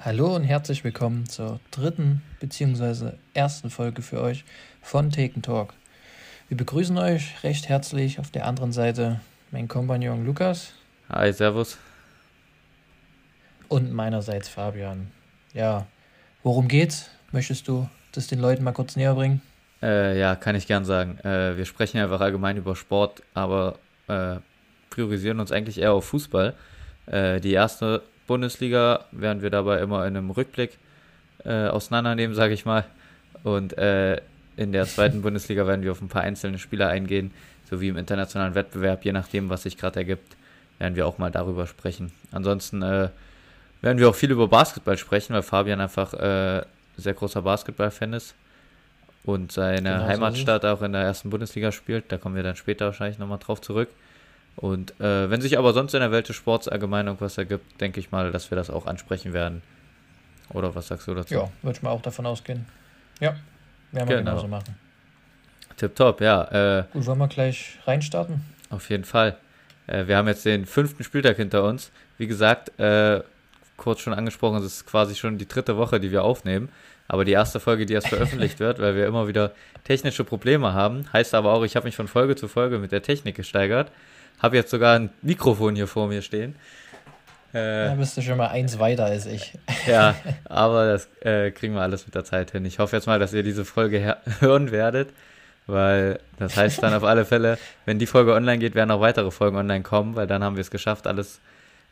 Hallo und herzlich willkommen zur dritten bzw. ersten Folge für euch von Taken Talk. Wir begrüßen euch recht herzlich auf der anderen Seite mein Kompagnon Lukas. Hi, Servus. Und meinerseits Fabian. Ja, worum geht's? Möchtest du das den Leuten mal kurz näher bringen? Äh, ja, kann ich gern sagen. Äh, wir sprechen einfach allgemein über Sport, aber äh, priorisieren uns eigentlich eher auf Fußball. Äh, die erste Bundesliga werden wir dabei immer in einem Rückblick äh, auseinandernehmen, sage ich mal. Und äh, in der zweiten Bundesliga werden wir auf ein paar einzelne Spieler eingehen, sowie im internationalen Wettbewerb, je nachdem, was sich gerade ergibt, werden wir auch mal darüber sprechen. Ansonsten äh, werden wir auch viel über Basketball sprechen, weil Fabian einfach äh, sehr großer Basketball-Fan ist und seine genau Heimatstadt so auch in der ersten Bundesliga spielt. Da kommen wir dann später wahrscheinlich nochmal drauf zurück. Und äh, wenn sich aber sonst in der Welt des Sports allgemein irgendwas ergibt, denke ich mal, dass wir das auch ansprechen werden. Oder was sagst du dazu? Ja, würde ich mal auch davon ausgehen. Ja, werden wir genau. genauso machen. Tipptopp, ja. Äh, Gut, wollen wir gleich reinstarten? Auf jeden Fall. Äh, wir haben jetzt den fünften Spieltag hinter uns. Wie gesagt, äh, kurz schon angesprochen, es ist quasi schon die dritte Woche, die wir aufnehmen. Aber die erste Folge, die erst veröffentlicht wird, weil wir immer wieder technische Probleme haben. Heißt aber auch, ich habe mich von Folge zu Folge mit der Technik gesteigert. Habe jetzt sogar ein Mikrofon hier vor mir stehen. Äh, da bist du schon mal eins weiter als ich. ja, aber das äh, kriegen wir alles mit der Zeit hin. Ich hoffe jetzt mal, dass ihr diese Folge hören werdet, weil das heißt dann auf alle Fälle, wenn die Folge online geht, werden auch weitere Folgen online kommen, weil dann haben wir es geschafft, alles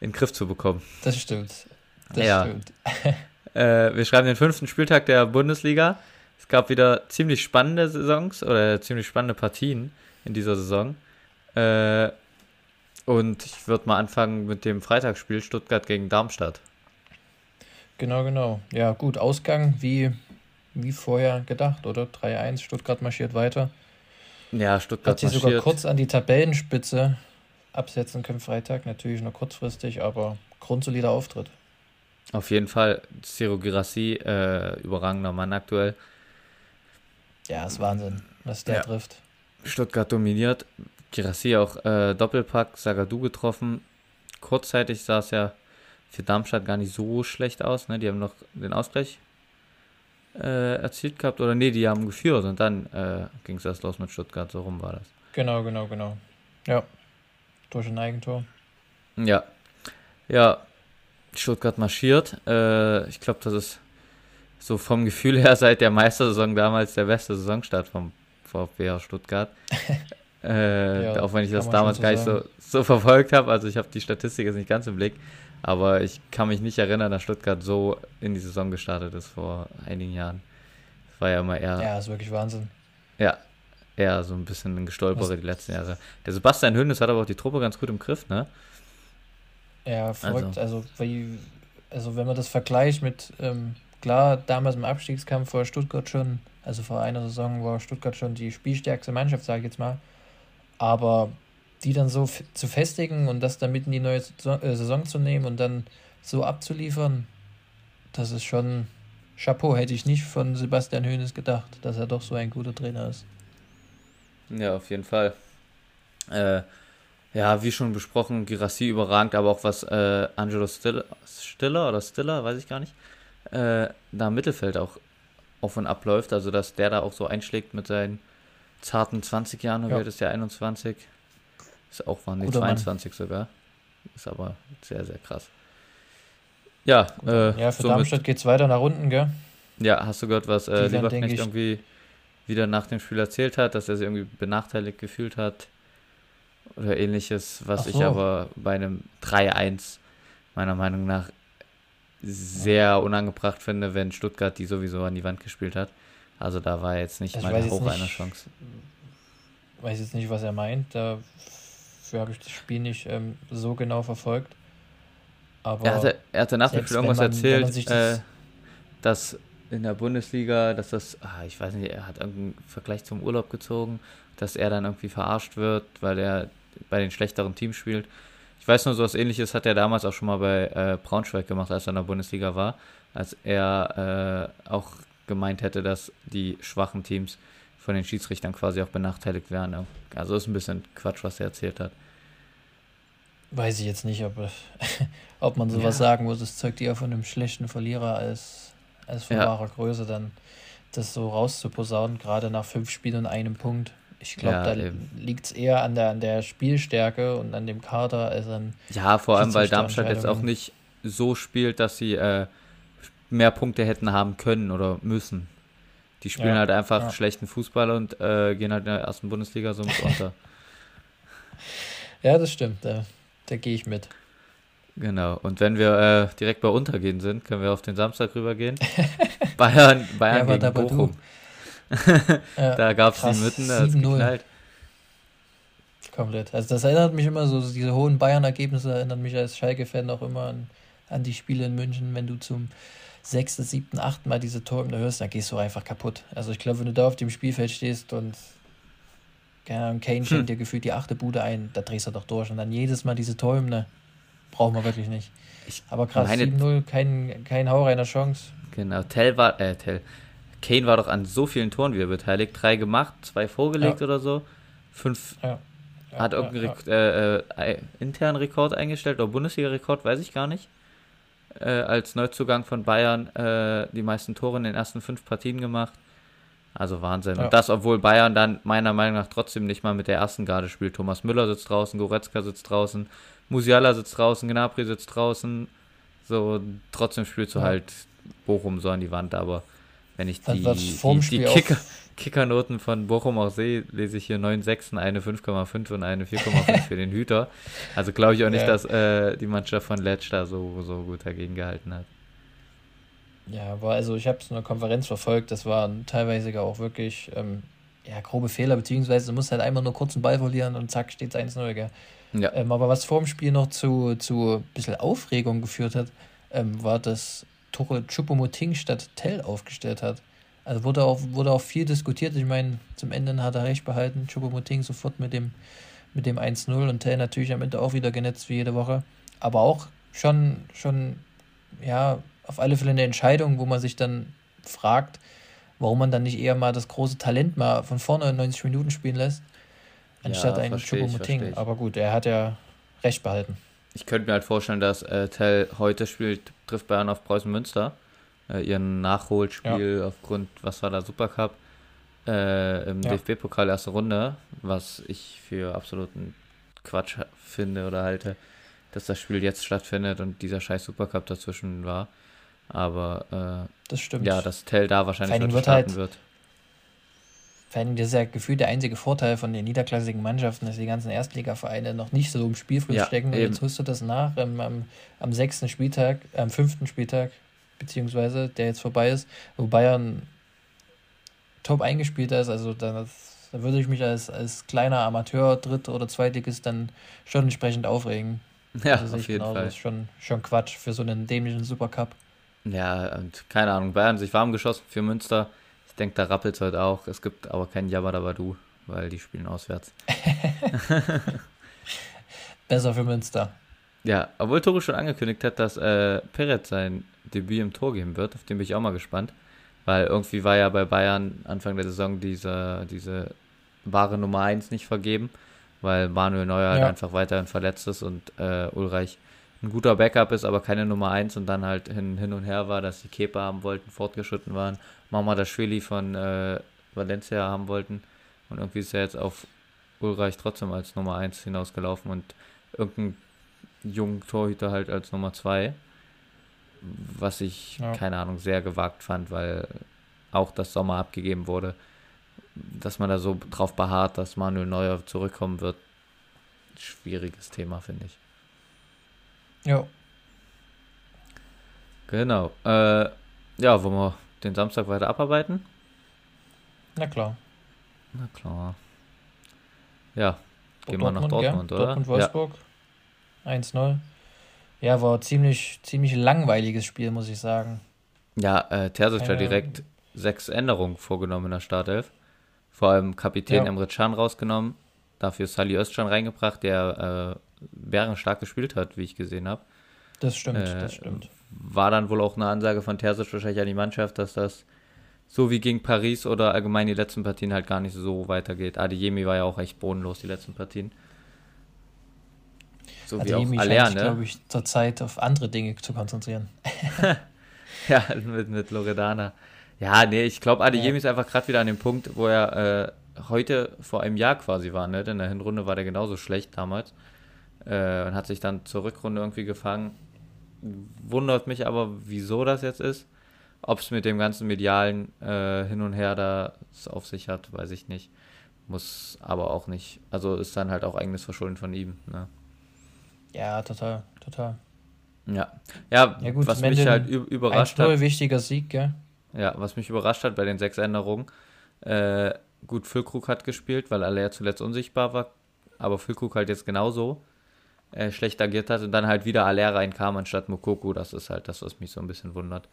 in den Griff zu bekommen. Das stimmt. Das ja. stimmt. äh, wir schreiben den fünften Spieltag der Bundesliga. Es gab wieder ziemlich spannende Saisons oder ziemlich spannende Partien in dieser Saison. Äh, und ich würde mal anfangen mit dem Freitagsspiel Stuttgart gegen Darmstadt. Genau, genau. Ja, gut, Ausgang wie, wie vorher gedacht, oder? 3-1, Stuttgart marschiert weiter. Ja, Stuttgart Hat sie marschiert. sogar kurz an die Tabellenspitze absetzen können Freitag, natürlich nur kurzfristig, aber grundsolider Auftritt. Auf jeden Fall, Ciro Girassi, äh, überragender Mann aktuell. Ja, ist Wahnsinn, was der ja. trifft. Stuttgart dominiert, Girassi auch äh, Doppelpack, Sagadu getroffen. Kurzzeitig sah es ja für Darmstadt gar nicht so schlecht aus. Ne? Die haben noch den Ausgleich äh, erzielt gehabt. Oder nee, die haben geführt und dann äh, ging es erst los mit Stuttgart. So rum war das. Genau, genau, genau. Ja. Durch ein Eigentor. Ja. Ja. Stuttgart marschiert. Äh, ich glaube, das ist so vom Gefühl her seit der Meistersaison damals der beste Saisonstart vom VfB Stuttgart. Äh, ja, auch wenn ich das damals so gar nicht so, so verfolgt habe. Also ich habe die Statistik jetzt nicht ganz im Blick. Aber ich kann mich nicht erinnern, dass Stuttgart so in die Saison gestartet ist vor einigen Jahren. Das war ja immer eher. Ja, ist wirklich Wahnsinn. Ja, eher so ein bisschen ein Gestolpere Was? die letzten Jahre. Der Sebastian Hönes hat aber auch die Truppe ganz gut im Griff, ne? Ja, verrückt. Also, also, wie, also wenn man das vergleicht mit, ähm, klar, damals im Abstiegskampf vor Stuttgart schon, also vor einer Saison war Stuttgart schon die spielstärkste Mannschaft, sage ich jetzt mal. Aber die dann so zu festigen und das dann mit in die neue äh, Saison zu nehmen und dann so abzuliefern, das ist schon Chapeau. Hätte ich nicht von Sebastian Hoeneß gedacht, dass er doch so ein guter Trainer ist. Ja, auf jeden Fall. Äh, ja, wie schon besprochen, Girassi überragend, aber auch was äh, Angelo Stiller, Stiller oder Stiller, weiß ich gar nicht, äh, da im Mittelfeld auch auf und abläuft. Also, dass der da auch so einschlägt mit seinen zarten 20 Jahren, ja. ist ja 21. Ist auch waren die 22 Mann. sogar. Ist aber sehr, sehr krass. Ja, äh, ja für somit, Darmstadt geht es weiter nach unten, gell? Ja, hast du gehört, was äh, Lieberknecht irgendwie wieder nach dem Spiel erzählt hat, dass er sich irgendwie benachteiligt gefühlt hat oder ähnliches, was so. ich aber bei einem 3-1 meiner Meinung nach sehr unangebracht finde, wenn Stuttgart die sowieso an die Wand gespielt hat. Also da war jetzt nicht also mal hoch eine Chance. Ich weiß jetzt nicht, was er meint. Dafür habe ich das Spiel nicht ähm, so genau verfolgt. Aber er hatte, er hatte nach dem Spiel irgendwas man, erzählt, das äh, dass in der Bundesliga, dass das, ah, ich weiß nicht, er hat irgendeinen Vergleich zum Urlaub gezogen, dass er dann irgendwie verarscht wird, weil er bei den schlechteren Teams spielt. Ich weiß nur, so was ähnliches hat er damals auch schon mal bei äh, Braunschweig gemacht, als er in der Bundesliga war, als er äh, auch gemeint hätte, dass die schwachen Teams von den Schiedsrichtern quasi auch benachteiligt werden. Also ist ein bisschen Quatsch, was er erzählt hat. Weiß ich jetzt nicht, ob, ob man sowas ja. sagen muss. Das zeugt eher von einem schlechten Verlierer als, als von ja. wahrer Größe, dann das so rauszuposaunen, gerade nach fünf Spielen und einem Punkt. Ich glaube, ja, da liegt es eher an der, an der Spielstärke und an dem Kader als an. Ja, vor allem, weil Darmstadt jetzt auch nicht so spielt, dass sie äh, mehr Punkte hätten haben können oder müssen. Die spielen ja, halt einfach ja. schlechten Fußball und äh, gehen halt in der ersten Bundesliga so unter. ja, das stimmt. Da, da gehe ich mit. Genau. Und wenn wir äh, direkt bei Untergehen sind, können wir auf den Samstag rübergehen. Bayern, Bayern ja, gegen Bochum. da gab es die Mitten, da hat geknallt. Komplett. Also das erinnert mich immer so, diese hohen Bayern-Ergebnisse erinnern mich als Schalke-Fan auch immer an, an die Spiele in München, wenn du zum sechsten, siebten, achten Mal diese Tore hörst, dann gehst du einfach kaputt. Also ich glaube, wenn du da auf dem Spielfeld stehst und Kane schenkt hm. dir gefühlt die achte Bude ein, da drehst du doch durch. Und dann jedes Mal diese Träume, brauchen wir wirklich nicht. Ich Aber krass, 7-0, kein, kein Haureiner Chance. Genau, Tell war, äh, Tell. Kane war doch an so vielen Toren wieder beteiligt. Drei gemacht, zwei vorgelegt ja. oder so. Fünf. Ja. Ja, hat irgendeinen äh, äh, internen Rekord eingestellt oder Bundesliga-Rekord, weiß ich gar nicht äh, als Neuzugang von Bayern äh, die meisten Tore in den ersten fünf Partien gemacht. Also Wahnsinn. Ja. Und das, obwohl Bayern dann meiner Meinung nach trotzdem nicht mal mit der ersten Garde spielt. Thomas Müller sitzt draußen, Goretzka sitzt draußen, Musiala sitzt draußen, Gnabry sitzt draußen. So, trotzdem spielst du ja. halt Bochum so an die Wand, aber wenn ich die, die, die Kicker, Kickernoten von Bochum auch sehe, lese ich hier 9 Sechsen, eine 5,5 und eine 4,5 für den Hüter. Also glaube ich auch nicht, ja. dass äh, die Mannschaft von Letsch da so, so gut dagegen gehalten hat. Ja, war also ich habe es in der Konferenz verfolgt, das waren teilweise auch wirklich ähm, ja, grobe Fehler, beziehungsweise du musst halt einmal nur kurz einen Ball verlieren und zack, steht es 1-0. Ja. Ähm, aber was vor dem Spiel noch zu, zu ein bisschen Aufregung geführt hat, ähm, war, dass Tuchel Chupomoting statt Tell aufgestellt hat. Also wurde auch, wurde auch viel diskutiert. Ich meine, zum Ende hat er recht behalten. Chupomoting sofort mit dem, mit dem 1-0 und Tell natürlich am Ende auch wieder genetzt wie jede Woche. Aber auch schon, schon, ja, auf alle Fälle eine Entscheidung, wo man sich dann fragt, warum man dann nicht eher mal das große Talent mal von vorne 90 Minuten spielen lässt, anstatt ja, einen Chupomoting. Aber gut, er hat ja recht behalten. Ich könnte mir halt vorstellen, dass äh, Tell heute spielt, trifft Bayern auf Preußen Münster äh, ihren Nachholspiel ja. aufgrund, was war da, Supercup, äh, im ja. DFB-Pokal erste Runde, was ich für absoluten Quatsch finde oder halte, dass das Spiel jetzt stattfindet und dieser scheiß Supercup dazwischen war. Aber äh, das stimmt. ja, dass Tell da wahrscheinlich wird starten halt, wird. Vor allem das ist ja gefühlt der einzige Vorteil von den niederklassigen Mannschaften, dass die ganzen Erstligavereine noch nicht so im Spielfluss ja, stecken. Und eben. jetzt holst du das nach ähm, am, am sechsten Spieltag, am fünften Spieltag, beziehungsweise der jetzt vorbei ist, wo Bayern top eingespielt ist, also da, da würde ich mich als, als kleiner Amateur, Dritt- oder Zweitligist dann schon entsprechend aufregen. Ja, also auf jeden genau, Fall. Das ist schon, schon Quatsch für so einen dämlichen Supercup. Ja, und keine Ahnung, Bayern sich warm geschossen für Münster. Ich denke, da rappelt es heute auch. Es gibt aber keinen Jabba weil die spielen auswärts. Besser für Münster. Ja, obwohl Tore schon angekündigt hat, dass äh, Perez sein Debüt im Tor geben wird, auf den bin ich auch mal gespannt. Weil irgendwie war ja bei Bayern Anfang der Saison diese, diese wahre Nummer 1 nicht vergeben, weil Manuel Neuer halt ja. halt einfach weiterhin verletzt ist und äh, Ulreich ein guter Backup ist, aber keine Nummer 1 und dann halt hin, hin und her war, dass die Kepa haben wollten, fortgeschritten waren, Mama das Schwili von äh, Valencia haben wollten und irgendwie ist er jetzt auf Ulreich trotzdem als Nummer 1 hinausgelaufen und irgendein jungen Torhüter halt als Nummer 2 was ich, ja. keine Ahnung, sehr gewagt fand, weil auch das Sommer abgegeben wurde, dass man da so drauf beharrt, dass Manuel Neuer zurückkommen wird. Schwieriges Thema, finde ich. Ja. Genau. Äh, ja, wollen wir den Samstag weiter abarbeiten? Na klar. Na klar. Ja, gehen wir nach Dortmund, ja? oder? Dortmund-Wolfsburg. Ja. 1-0. Ja, war ziemlich, ziemlich langweiliges Spiel, muss ich sagen. Ja, äh, Terzic hat direkt sechs Änderungen vorgenommen in der Startelf. Vor allem Kapitän ja. Emre Can rausgenommen, dafür Sali Özcan reingebracht, der äh, bärenstark gespielt hat, wie ich gesehen habe. Das stimmt, äh, das stimmt. War dann wohl auch eine Ansage von Terzic wahrscheinlich an die Mannschaft, dass das so wie gegen Paris oder allgemein die letzten Partien halt gar nicht so weitergeht. Adeyemi war ja auch echt bodenlos die letzten Partien. So wie auch Aller, ne? glaube ich, zurzeit auf andere Dinge zu konzentrieren. ja, mit, mit Loredana. Ja, nee, ich glaube, Adeyemi ja. ist einfach gerade wieder an dem Punkt, wo er äh, heute vor einem Jahr quasi war, ne? Denn in der Hinrunde war der genauso schlecht damals. Äh, und hat sich dann zur Rückrunde irgendwie gefangen. Wundert mich aber, wieso das jetzt ist. Ob es mit dem ganzen medialen äh, Hin und Her da auf sich hat, weiß ich nicht. Muss aber auch nicht. Also ist dann halt auch eigenes Verschulden von ihm. Ne? Ja, total, total. Ja, ja, ja gut, was mich halt überrascht ein hat. wichtiger Sieg, gell? Ja, was mich überrascht hat bei den sechs Änderungen. Äh, gut, Füllkrug hat gespielt, weil Aller zuletzt unsichtbar war, aber Füllkrug halt jetzt genauso äh, schlecht agiert hat und dann halt wieder Aller reinkam anstatt Mokoko. Das ist halt das, was mich so ein bisschen wundert.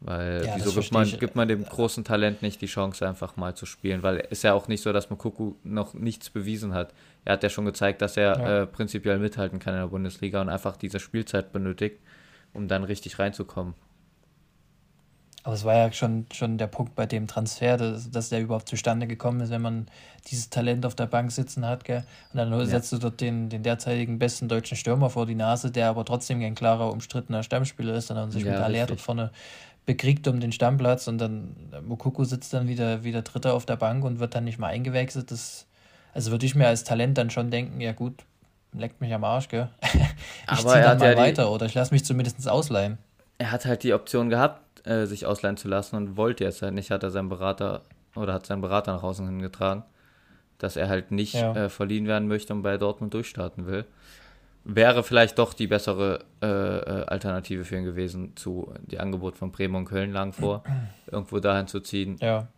Weil ja, wieso gibt man, gibt man dem großen Talent nicht die Chance, einfach mal zu spielen? Weil es ist ja auch nicht so, dass Mokuku noch nichts bewiesen hat. Er hat ja schon gezeigt, dass er ja. äh, prinzipiell mithalten kann in der Bundesliga und einfach diese Spielzeit benötigt, um dann richtig reinzukommen. Aber es war ja schon, schon der Punkt bei dem Transfer, dass, dass der überhaupt zustande gekommen ist, wenn man dieses Talent auf der Bank sitzen hat. Gell? Und dann ja. setzt du dort den, den derzeitigen besten deutschen Stürmer vor die Nase, der aber trotzdem kein klarer, umstrittener Stammspieler ist, sondern sich ja, mit Aller dort vorne bekriegt um den Stammplatz und dann Mokoko sitzt dann wieder, wieder Dritter auf der Bank und wird dann nicht mal eingewechselt. Das, also würde ich mir als Talent dann schon denken, ja gut, leckt mich am Arsch, gell? ich ziehe dann mal ja weiter die, oder ich lasse mich zumindest ausleihen. Er hat halt die Option gehabt, äh, sich ausleihen zu lassen und wollte es halt nicht, hat er seinen Berater oder hat seinen Berater nach außen hingetragen, dass er halt nicht ja. äh, verliehen werden möchte und bei Dortmund durchstarten will wäre vielleicht doch die bessere äh, äh, Alternative für ihn gewesen zu die Angebot von Bremen und Köln lang vor, irgendwo dahin zu ziehen. Ja.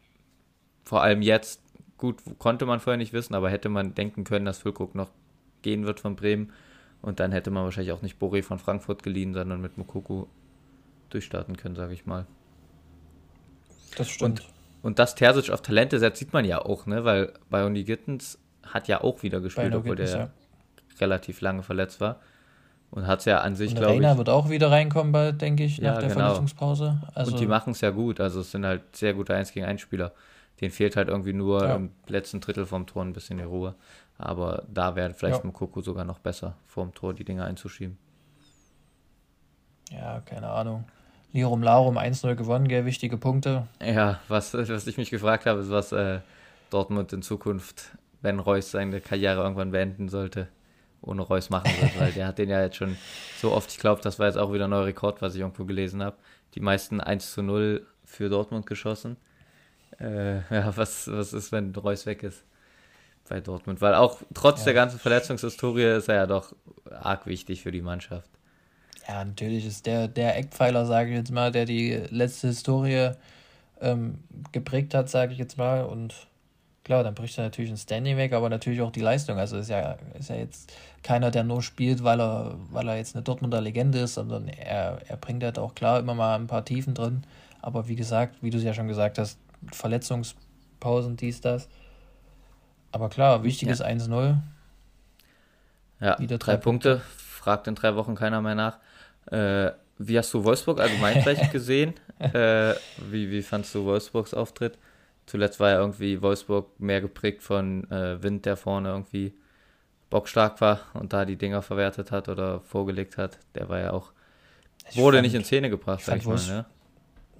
Vor allem jetzt, gut, konnte man vorher nicht wissen, aber hätte man denken können, dass Füllkrug noch gehen wird von Bremen und dann hätte man wahrscheinlich auch nicht Boré von Frankfurt geliehen, sondern mit Mokuku durchstarten können, sage ich mal. Das stimmt. Und, und dass Terzic auf Talente setzt, sieht man ja auch, ne? weil bei Uni Gittens hat ja auch wieder gespielt, obwohl der ja relativ lange verletzt war. Und hat es ja an sich, glaube ich. Rainer wird auch wieder reinkommen, bald, denke ich, ja, nach der genau. Verletzungspause. Also und die machen es ja gut. Also es sind halt sehr gute 1 gegen 1 Spieler. Den fehlt halt irgendwie nur ja. im letzten Drittel vom Tor ein bisschen die Ruhe. Aber da wäre vielleicht ja. Mokoko sogar noch besser, vorm Tor die Dinge einzuschieben. Ja, keine Ahnung. Lirum Larum 1-0 gewonnen, gell? wichtige Punkte. Ja, was, was ich mich gefragt habe, ist, was äh, Dortmund in Zukunft, wenn Reus seine Karriere irgendwann beenden sollte, ohne Reus machen wird, weil der hat den ja jetzt schon so oft, ich glaube, das war jetzt auch wieder ein neuer Rekord, was ich irgendwo gelesen habe. Die meisten 1 zu 0 für Dortmund geschossen. Äh, ja, was, was ist, wenn Reus weg ist bei Dortmund? Weil auch trotz ja. der ganzen Verletzungshistorie ist er ja doch arg wichtig für die Mannschaft. Ja, natürlich ist der, der Eckpfeiler, sage ich jetzt mal, der die letzte Historie ähm, geprägt hat, sage ich jetzt mal. Und klar, dann bricht er natürlich ein Standing weg, aber natürlich auch die Leistung. Also ist ja, ist ja jetzt keiner, der nur spielt, weil er, weil er jetzt eine Dortmunder Legende ist, sondern er, er bringt halt auch klar immer mal ein paar Tiefen drin. Aber wie gesagt, wie du es ja schon gesagt hast, Verletzungspausen, dies, das. Aber klar, wichtiges ja. 1-0. Ja, Wieder drei, drei Punkte. Punkte. Fragt in drei Wochen keiner mehr nach. Äh, wie hast du Wolfsburg allgemein vielleicht gesehen? Äh, wie, wie fandst du Wolfsburgs Auftritt? Zuletzt war ja irgendwie Wolfsburg mehr geprägt von äh, Wind, der vorne irgendwie bockstark war und da die Dinger verwertet hat oder vorgelegt hat. Der war ja auch, ich wurde fand, nicht in Szene gebracht, sag ich mal. Ne?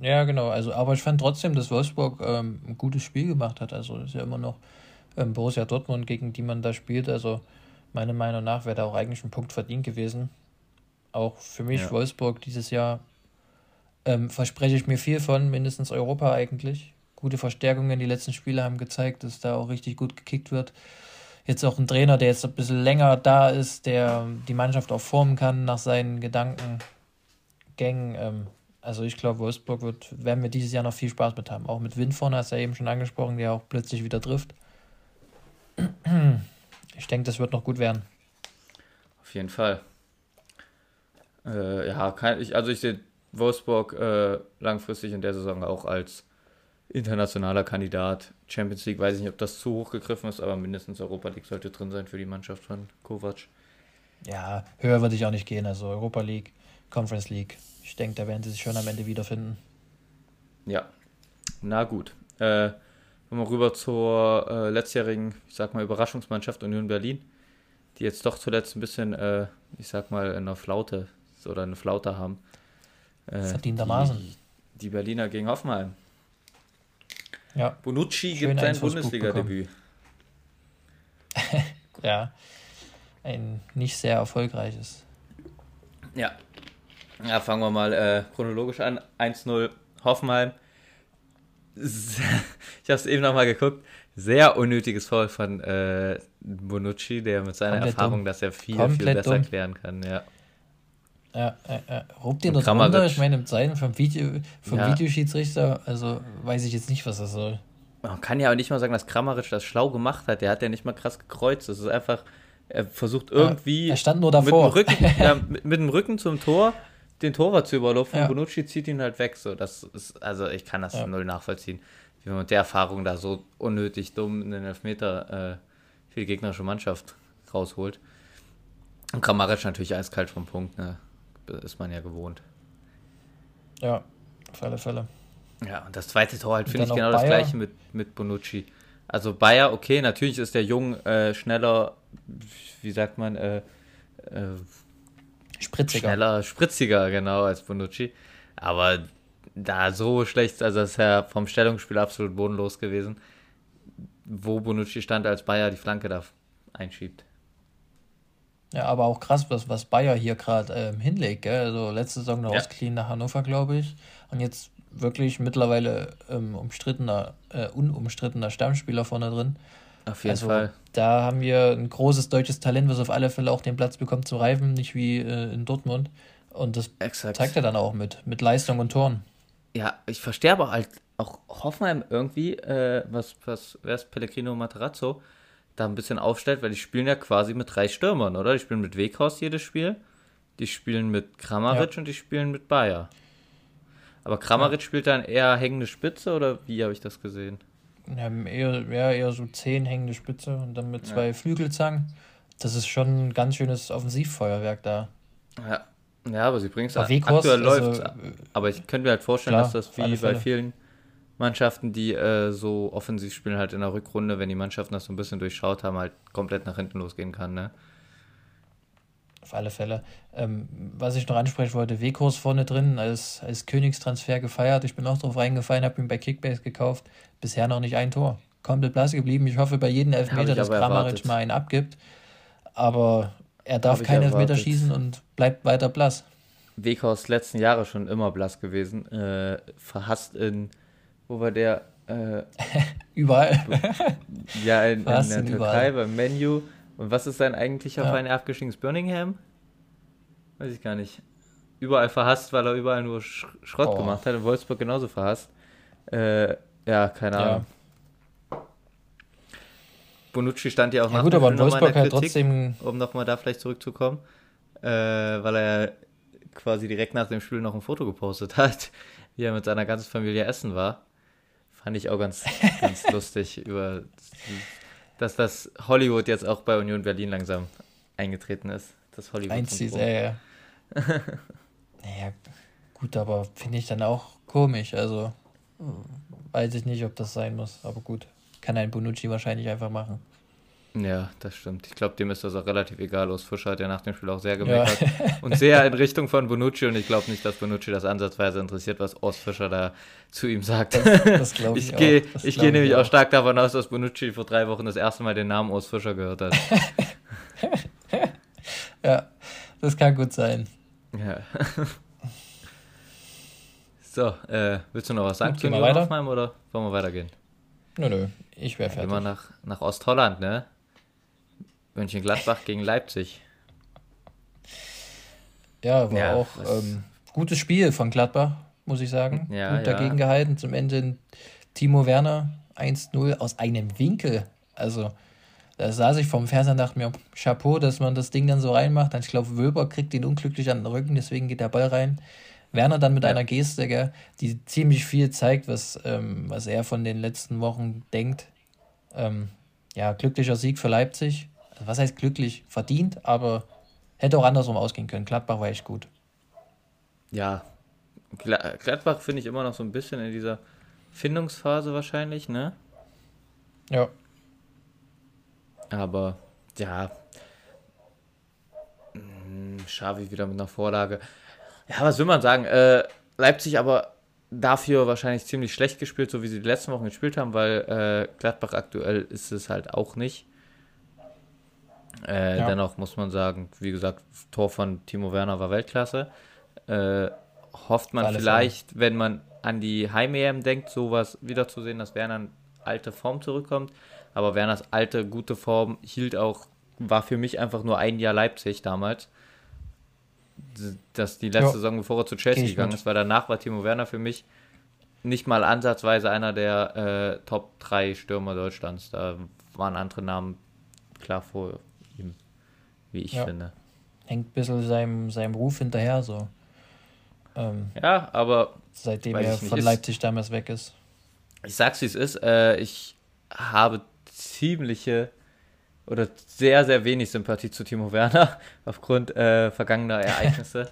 Ja, genau. Also, aber ich fand trotzdem, dass Wolfsburg ähm, ein gutes Spiel gemacht hat. Also ist ja immer noch ähm, Borussia Dortmund, gegen die man da spielt. Also meiner Meinung nach wäre da auch eigentlich ein Punkt verdient gewesen. Auch für mich ja. Wolfsburg dieses Jahr ähm, verspreche ich mir viel von, mindestens Europa eigentlich gute Verstärkungen. Die letzten Spiele haben gezeigt, dass da auch richtig gut gekickt wird. Jetzt auch ein Trainer, der jetzt ein bisschen länger da ist, der die Mannschaft auch formen kann nach seinen Gedankengängen. Ähm, also ich glaube, Wolfsburg wird, werden wir dieses Jahr noch viel Spaß mit haben. Auch mit Wind vorne, hast du ja eben schon angesprochen, der auch plötzlich wieder trifft. Ich denke, das wird noch gut werden. Auf jeden Fall. Äh, ja, kann ich, also ich sehe Wolfsburg äh, langfristig in der Saison auch als internationaler Kandidat. Champions League weiß ich nicht, ob das zu hoch gegriffen ist, aber mindestens Europa League sollte drin sein für die Mannschaft von Kovac. Ja, höher würde ich auch nicht gehen. Also Europa League, Conference League. Ich denke, da werden sie sich schon am Ende wiederfinden. Ja, na gut. Äh, wir rüber zur äh, letztjährigen, ich sag mal, Überraschungsmannschaft Union Berlin, die jetzt doch zuletzt ein bisschen, äh, ich sag mal, in einer Flaute oder eine Flaute haben. Äh, Verdientermaßen. Die, die Berliner gegen Hoffenheim. Ja. Bonucci Schön gibt sein Bundesliga-Debüt. ja, ein nicht sehr erfolgreiches. Ja. Ja, fangen wir mal äh, chronologisch an. 1-0 Hoffenheim. Ich habe es eben nochmal geguckt. Sehr unnötiges Foul von äh, Bonucci, der mit seiner Komplett Erfahrung, dumm. dass er viel, Komplett viel besser dumm. klären kann. Ja. Ja, ja. Rupt den das runter? Ich meine, im Zeiten vom, Video, vom ja. Videoschiedsrichter, also weiß ich jetzt nicht, was das soll. Man kann ja auch nicht mal sagen, dass Kramaric das schlau gemacht hat. Der hat ja nicht mal krass gekreuzt. Das ist einfach, er versucht irgendwie. Ja, er stand nur davor. Mit dem, Rücken, ja, mit, mit, dem Rücken zum Tor den Torwart zu überlaufen. Ja. Bonucci zieht ihn halt weg. So, das ist, also ich kann das ja. null nachvollziehen. Wie man mit der Erfahrung da so unnötig dumm in den Elfmeter äh, für die gegnerische Mannschaft rausholt. Und Kramaric natürlich eiskalt vom Punkt, ne? Ist man ja gewohnt. Ja, auf alle Fälle. Ja, und das zweite Tor halt finde ich genau Bayer. das gleiche mit, mit Bonucci. Also Bayer, okay, natürlich ist der Jung äh, schneller, wie sagt man, äh, äh, spritziger. Schneller, spritziger, genau, als Bonucci. Aber da so schlecht, also das ist ja vom Stellungsspiel absolut bodenlos gewesen, wo Bonucci stand, als Bayer die Flanke da einschiebt. Ja, aber auch krass, was, was Bayer hier gerade ähm, hinlegt. Gell? Also letzte Saison noch ja. ausgeliehen nach Hannover, glaube ich. Und jetzt wirklich mittlerweile ähm, umstrittener, äh, unumstrittener Stammspieler vorne drin. Auf jeden also, Fall. Da haben wir ein großes deutsches Talent, was auf alle Fälle auch den Platz bekommt zu reifen, nicht wie äh, in Dortmund. Und das Exakt. zeigt er dann auch mit, mit Leistung und Toren. Ja, ich verstehe aber halt auch Hoffenheim irgendwie, äh, was, was, wer ist Pellegrino Materazzo, da ein bisschen aufstellt, weil die spielen ja quasi mit drei Stürmern, oder? Die spielen mit Weghaus jedes Spiel, die spielen mit Kramaric ja. und die spielen mit Bayer. Aber Kramaric ja. spielt dann eher hängende Spitze oder wie habe ich das gesehen? Ja, eher, ja, eher so zehn hängende Spitze und dann mit zwei ja. Flügelzangen. Das ist schon ein ganz schönes Offensivfeuerwerk da. Ja, ja aber sie bringen es aktuell also, läuft. Aber ich könnte mir halt vorstellen, klar, dass das wie bei vielen Mannschaften, die äh, so offensiv spielen, halt in der Rückrunde, wenn die Mannschaften das so ein bisschen durchschaut haben, halt komplett nach hinten losgehen kann, ne? Auf alle Fälle. Ähm, was ich noch ansprechen wollte, Wekos vorne drin als, als Königstransfer gefeiert. Ich bin auch drauf reingefallen, habe ihn bei Kickbase gekauft. Bisher noch nicht ein Tor. Komplett blass geblieben. Ich hoffe bei jedem Elfmeter, dass Kramaric mal einen abgibt. Aber er darf keinen Elfmeter schießen und bleibt weiter blass. Wekos letzten Jahre schon immer blass gewesen. Äh, verhasst in, wo war der? Äh, überall. ja, in, in der Türkei, überall. beim Menu und was ist sein eigentlicher ja. Er abgestiegen ist Birmingham? Weiß ich gar nicht. Überall verhasst, weil er überall nur Sch Schrott oh. gemacht hat. In Wolfsburg genauso verhasst. Äh, ja, keine ja. Ahnung. Bonucci stand ja auch ja, nach gut, aber Wolfsburg halt trotzdem um nochmal da vielleicht zurückzukommen, äh, weil er quasi direkt nach dem Spiel noch ein Foto gepostet hat, wie er mit seiner ganzen Familie essen war. Fand ich auch ganz, ganz lustig über dass das Hollywood jetzt auch bei Union Berlin langsam eingetreten ist. Das Hollywood. Einzig, äh, ja. naja, gut, aber finde ich dann auch komisch. Also weiß ich nicht, ob das sein muss. Aber gut, kann ein Bonucci wahrscheinlich einfach machen. Ja, das stimmt. Ich glaube, dem ist das auch relativ egal. Aus Fischer hat ja nach dem Spiel auch sehr gemeckert. Ja. und sehr in Richtung von Bonucci. Und ich glaube nicht, dass Bonucci das ansatzweise interessiert, was Urs Fischer da zu ihm sagt. Das, das glaube ich, ich gehe Ich gehe nämlich auch. auch stark davon aus, dass Bonucci vor drei Wochen das erste Mal den Namen Urs Fischer gehört hat. ja, das kann gut sein. Ja. so, äh, willst du noch was sagen zu Hoffenheim oder wollen wir weitergehen? Nö, nö, ich wäre fertig. Immer nach, nach Ostholland, ne? Mönchengladbach gegen Leipzig. Ja, war ja, auch ähm, gutes Spiel von Gladbach, muss ich sagen. Ja, Gut dagegen ja. gehalten. Zum Ende Timo Werner 1-0 aus einem Winkel. Also, da saß ich vom Fernseher und dachte mir, Chapeau, dass man das Ding dann so reinmacht. Dann, ich glaube, Wöber kriegt ihn unglücklich an den Rücken, deswegen geht der Ball rein. Werner dann mit ja. einer Geste, gell, die ziemlich viel zeigt, was, ähm, was er von den letzten Wochen denkt. Ähm, ja, glücklicher Sieg für Leipzig was heißt glücklich, verdient, aber hätte auch andersrum ausgehen können. Gladbach war echt gut. Ja, Gladbach finde ich immer noch so ein bisschen in dieser Findungsphase wahrscheinlich, ne? Ja. Aber ja, Xavi wieder mit einer Vorlage. Ja, was will man sagen? Äh, Leipzig aber dafür wahrscheinlich ziemlich schlecht gespielt, so wie sie die letzten Wochen gespielt haben, weil äh, Gladbach aktuell ist es halt auch nicht. Äh, ja. Dennoch muss man sagen, wie gesagt, Tor von Timo Werner war Weltklasse. Äh, hofft man vielleicht, an. wenn man an die Heim-EM denkt, sowas wiederzusehen, dass Werner in alte Form zurückkommt. Aber Werners alte, gute Form hielt auch, war für mich einfach nur ein Jahr Leipzig damals dass die letzte jo. Saison, bevor er zu Chelsea gegangen ist, weil danach war Timo Werner für mich nicht mal ansatzweise einer der äh, Top 3 Stürmer Deutschlands. Da waren andere Namen klar vor wie ich ja. finde. Hängt ein bisschen seinem, seinem Ruf hinterher, so. Ähm, ja, aber. Seitdem er von Leipzig damals weg ist. Ich sag's wie es ist, äh, ich habe ziemliche oder sehr, sehr wenig Sympathie zu Timo Werner aufgrund äh, vergangener Ereignisse.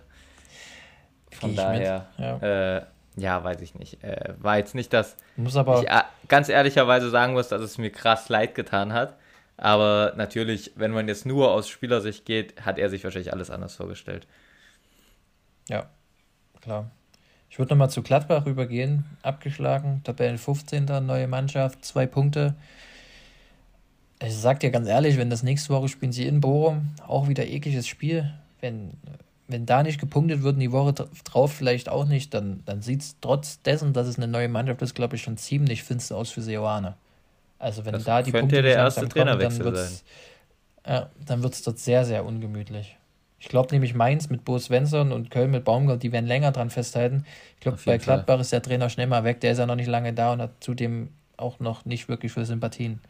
Von daher, ja. Äh, ja. weiß ich nicht. Äh, war jetzt nicht, dass muss aber ich äh, ganz ehrlicherweise sagen muss, dass es mir krass leid getan hat. Aber natürlich, wenn man jetzt nur aus Spielersicht geht, hat er sich wahrscheinlich alles anders vorgestellt. Ja, klar. Ich würde nochmal zu Gladbach übergehen. Abgeschlagen, Tabellen 15. neue Mannschaft, zwei Punkte. Ich sag dir ganz ehrlich, wenn das nächste Woche spielen sie in Bochum, auch wieder ekliges Spiel. Wenn, wenn da nicht gepunktet wird und die Woche drauf vielleicht auch nicht, dann, dann sieht es trotz dessen, dass es eine neue Mannschaft ist, glaube ich, schon ziemlich finster aus für Seoane. Also wenn das da die Punkte der erste Trainerwechsel kommen, dann wird's, ja, dann wird es dort sehr, sehr ungemütlich. Ich glaube nämlich Mainz mit Bo Svensson und Köln mit Baumgart, die werden länger dran festhalten. Ich glaube, bei Gladbach Fall. ist der Trainer schnell mal weg. Der ist ja noch nicht lange da und hat zudem auch noch nicht wirklich für Sympathien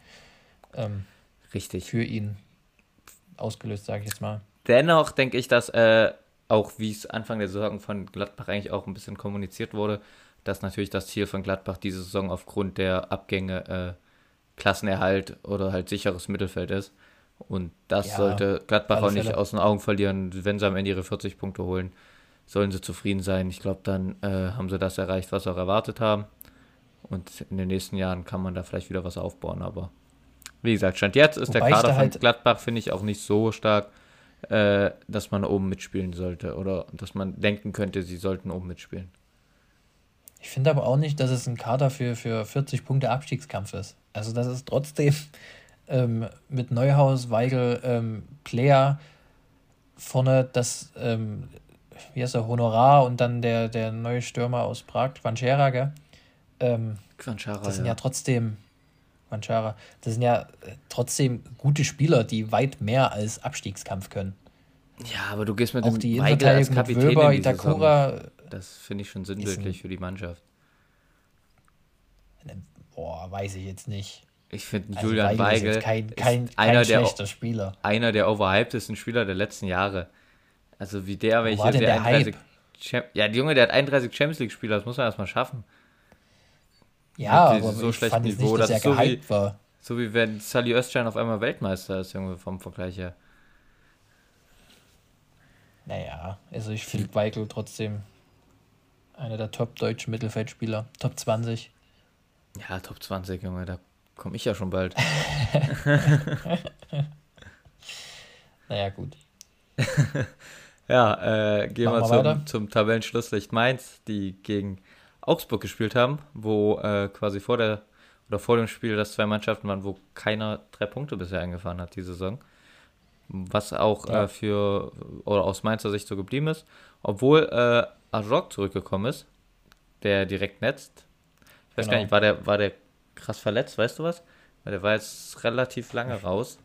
ähm, Richtig. für ihn ausgelöst, sage ich jetzt mal. Dennoch denke ich, dass äh, auch wie es Anfang der Saison von Gladbach eigentlich auch ein bisschen kommuniziert wurde, dass natürlich das Ziel von Gladbach diese Saison aufgrund der Abgänge äh, Klassenerhalt oder halt sicheres Mittelfeld ist. Und das ja, sollte Gladbach auch nicht aus den Augen verlieren. Wenn sie am Ende ihre 40 Punkte holen, sollen sie zufrieden sein. Ich glaube, dann äh, haben sie das erreicht, was sie auch erwartet haben. Und in den nächsten Jahren kann man da vielleicht wieder was aufbauen, aber wie gesagt, Stand jetzt ist Wobei der Kader von halt Gladbach, finde ich, auch nicht so stark, äh, dass man oben mitspielen sollte oder dass man denken könnte, sie sollten oben mitspielen. Ich finde aber auch nicht, dass es ein Kader für, für 40 Punkte Abstiegskampf ist. Also das ist trotzdem ähm, mit Neuhaus, Weigel, ähm, Player vorne das, ähm, wie heißt er, Honorar und dann der, der neue Stürmer aus Prag, Quanchera, gell? Ähm, Quanchera, das sind ja, ja trotzdem Manchara. Das sind ja äh, trotzdem gute Spieler, die weit mehr als Abstiegskampf können. Ja, aber du gehst mit Auch dem die Weigel als Kapitän Wöber, Itakura, Das finde ich schon sinnbildlich für die Mannschaft. Boah, weiß ich jetzt nicht. Ich finde also Julian Weigel, ist kein, kein, ist einer kein schlechter der, Spieler. Einer der overhyptesten Spieler der letzten Jahre. Also wie der, welche der, der 31 Ja, die Junge, der hat 31 Champions League Spieler, das muss man erstmal schaffen. Ja, aber so ich fand Niveau. Nicht, dass das er so wie, war. So wie wenn Sally Öststein auf einmal Weltmeister ist, irgendwie vom Vergleich her. Naja, also ich finde Weigel trotzdem einer der top deutschen Mittelfeldspieler. Top 20. Ja, Top 20, Junge, da komme ich ja schon bald. naja, gut. ja, äh, gehen wir zum, zum Tabellenschlusslicht Mainz, die gegen Augsburg gespielt haben, wo äh, quasi vor der oder vor dem Spiel das zwei Mannschaften waren, wo keiner drei Punkte bisher eingefahren hat diese Saison. Was auch ja. äh, für oder aus Mainzer Sicht so geblieben ist. Obwohl äh, Ajok zurückgekommen ist, der direkt netzt. Ich weiß genau. gar nicht, war der, war der krass verletzt, weißt du was? Weil der war jetzt relativ lange raus.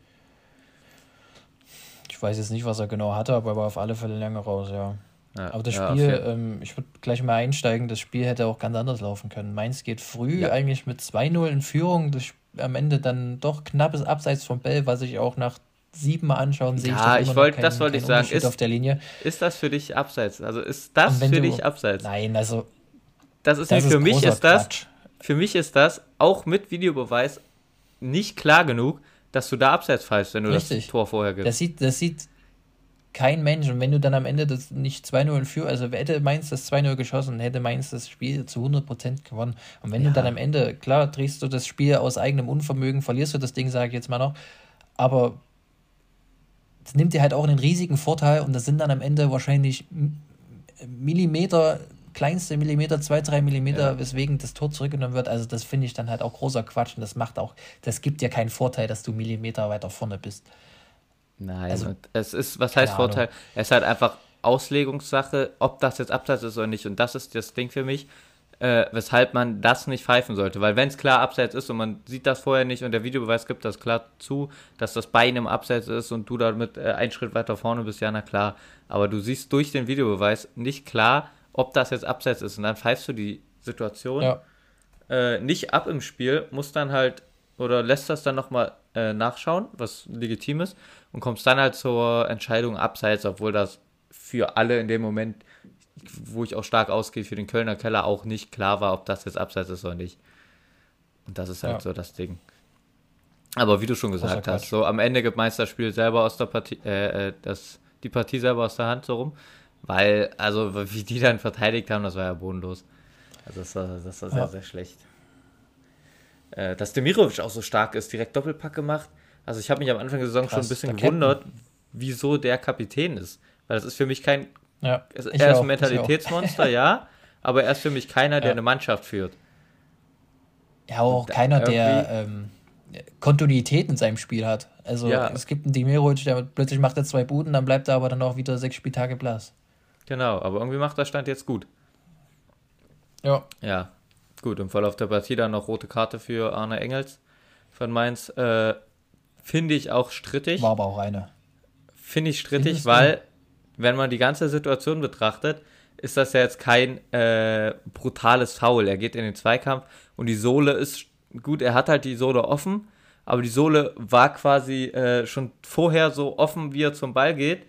Ich weiß jetzt nicht, was er genau hatte, aber er war auf alle Fälle lange raus, ja. Ja, Aber das ja, Spiel, ähm, ich würde gleich mal einsteigen, das Spiel hätte auch ganz anders laufen können. Mainz geht früh ja. eigentlich mit 2-0 in Führung, das am Ende dann doch knappes Abseits vom Bell, was ich auch nach sieben Mal anschauen sehe. Ja, ich, ich wollte, das wollte ich sagen. Ist, auf der Linie. ist das für dich Abseits? Also ist das für du, dich Abseits? Nein, also. Das ist das nicht, für ist mich ist das, Quatsch. Für mich ist das auch mit Videobeweis nicht klar genug, dass du da Abseits pfeifst, wenn du Richtig. das Tor vorher gibst. Das sieht, das sieht kein Mensch. Und wenn du dann am Ende das nicht 2-0 in Führung, also hätte Mainz das 2-0 geschossen, hätte Mainz das Spiel zu 100% gewonnen. Und wenn ja. du dann am Ende, klar, drehst du das Spiel aus eigenem Unvermögen, verlierst du das Ding, sage ich jetzt mal noch, aber das nimmt dir halt auch einen riesigen Vorteil und das sind dann am Ende wahrscheinlich Millimeter, kleinste Millimeter, zwei, drei Millimeter, ja. weswegen das Tor zurückgenommen wird. Also das finde ich dann halt auch großer Quatsch und das macht auch, das gibt dir keinen Vorteil, dass du Millimeter weiter vorne bist. Nein, also, es ist, was heißt Vorteil? Es ist halt einfach Auslegungssache, ob das jetzt Abseits ist oder nicht. Und das ist das Ding für mich äh, weshalb man das nicht pfeifen sollte. Weil wenn es klar abseits ist und man sieht das vorher nicht und der Videobeweis gibt das klar zu, dass das Bein im Abseits ist und du damit äh, einen Schritt weiter vorne bist, ja, na klar. Aber du siehst durch den Videobeweis nicht klar, ob das jetzt abseits ist. Und dann pfeifst du die Situation ja. äh, nicht ab im Spiel, musst dann halt oder lässt das dann nochmal äh, nachschauen, was legitim ist, und kommst dann halt zur Entscheidung abseits, obwohl das für alle in dem Moment wo ich auch stark ausgehe, für den Kölner Keller auch nicht klar war, ob das jetzt abseits ist oder nicht. Und das ist halt ja. so das Ding. Aber wie du schon gesagt hast, so am Ende gibt Meister das Spiel selber aus der Partie, äh, äh, das, die Partie selber aus der Hand so rum. Weil, also wie die dann verteidigt haben, das war ja bodenlos. Also das war, das war sehr, ja. sehr schlecht. Äh, dass Demirovic auch so stark ist, direkt Doppelpack gemacht. Also ich habe mich am Anfang der Saison Krass, schon ein bisschen gewundert, wieso der Kapitän ist. Weil das ist für mich kein ja, er ist ein Mentalitätsmonster, ja, aber er ist für mich keiner, der ja. eine Mannschaft führt. Ja, auch keiner, der ähm, Kontinuität in seinem Spiel hat. Also ja. es gibt einen Demirovic, der plötzlich macht er zwei Buden, dann bleibt er aber dann auch wieder sechs Spieltage blass. Genau, aber irgendwie macht der Stand jetzt gut. Ja. Ja, gut. Im Verlauf der Partie dann noch rote Karte für Arne Engels von Mainz. Äh, Finde ich auch strittig. War aber auch eine. Finde ich strittig, Findest weil du? wenn man die ganze Situation betrachtet, ist das ja jetzt kein äh, brutales Foul. Er geht in den Zweikampf und die Sohle ist gut, er hat halt die Sohle offen, aber die Sohle war quasi äh, schon vorher so offen, wie er zum Ball geht,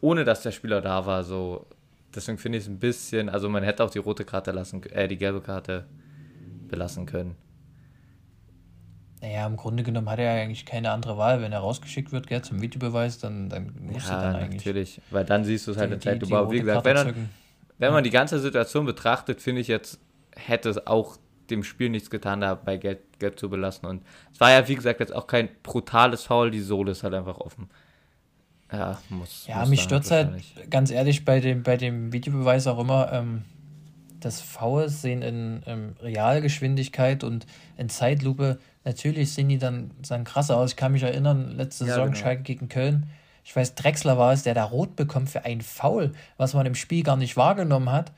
ohne dass der Spieler da war. So. Deswegen finde ich es ein bisschen, also man hätte auch die rote Karte lassen, äh, die gelbe Karte belassen können. Naja, im Grunde genommen hat er ja eigentlich keine andere Wahl. Wenn er rausgeschickt wird, gell, zum Videobeweis, dann, dann muss ja, er dann eigentlich. natürlich. Weil dann siehst du es halt in Zeit überhaupt. Wie gesagt, wenn, man, wenn man die ganze Situation betrachtet, finde ich jetzt, hätte es auch dem Spiel nichts getan, da bei Geld, Geld zu belassen. Und es war ja, wie gesagt, jetzt auch kein brutales Foul, die Sohle ist halt einfach offen. Ja, muss. Ja, muss mich stört halt, ganz ehrlich, bei dem, bei dem Videobeweis auch immer, ähm, das Fouls sehen in ähm, Realgeschwindigkeit und in Zeitlupe Natürlich sehen die dann, dann krasser aus. Ich kann mich erinnern, letzte ja, Saison genau. Schalke gegen Köln. Ich weiß, Drexler war es, der da rot bekommt für einen Foul, was man im Spiel gar nicht wahrgenommen hat,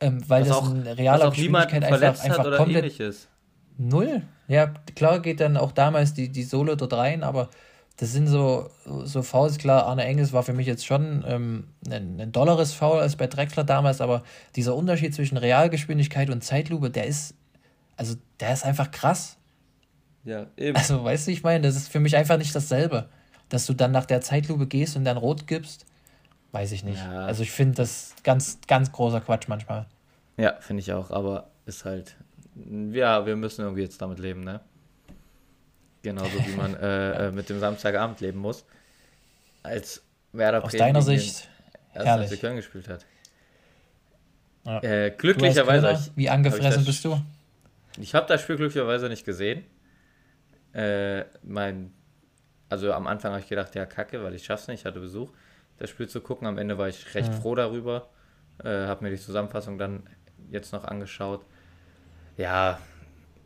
ähm, weil was das auch, in realer Geschwindigkeit einfach, einfach komplett ähnliches. null. Ja, klar geht dann auch damals die, die Solo dort rein, aber das sind so, so Fouls, klar, Arne Engels war für mich jetzt schon ähm, ein, ein dolleres Foul als bei Drexler damals, aber dieser Unterschied zwischen Realgeschwindigkeit und Zeitlupe, der ist, also der ist einfach krass. Ja, eben. Also, weißt du, ich meine, das ist für mich einfach nicht dasselbe. Dass du dann nach der Zeitlupe gehst und dann rot gibst, weiß ich nicht. Ja. Also, ich finde das ganz, ganz großer Quatsch manchmal. Ja, finde ich auch, aber ist halt, ja, wir müssen irgendwie jetzt damit leben, ne? Genauso wie man äh, äh, mit dem Samstagabend leben muss. Als Werder Aus deiner Sicht herrlich. Köln gespielt hat. Ja. Äh, glücklicherweise. wie angefressen bist du? Ich habe das Spiel glücklicherweise nicht gesehen. Äh, mein, also am Anfang habe ich gedacht, ja, kacke, weil ich schaff's nicht, ich hatte Besuch, das Spiel zu gucken. Am Ende war ich recht ja. froh darüber. Äh, habe mir die Zusammenfassung dann jetzt noch angeschaut. Ja,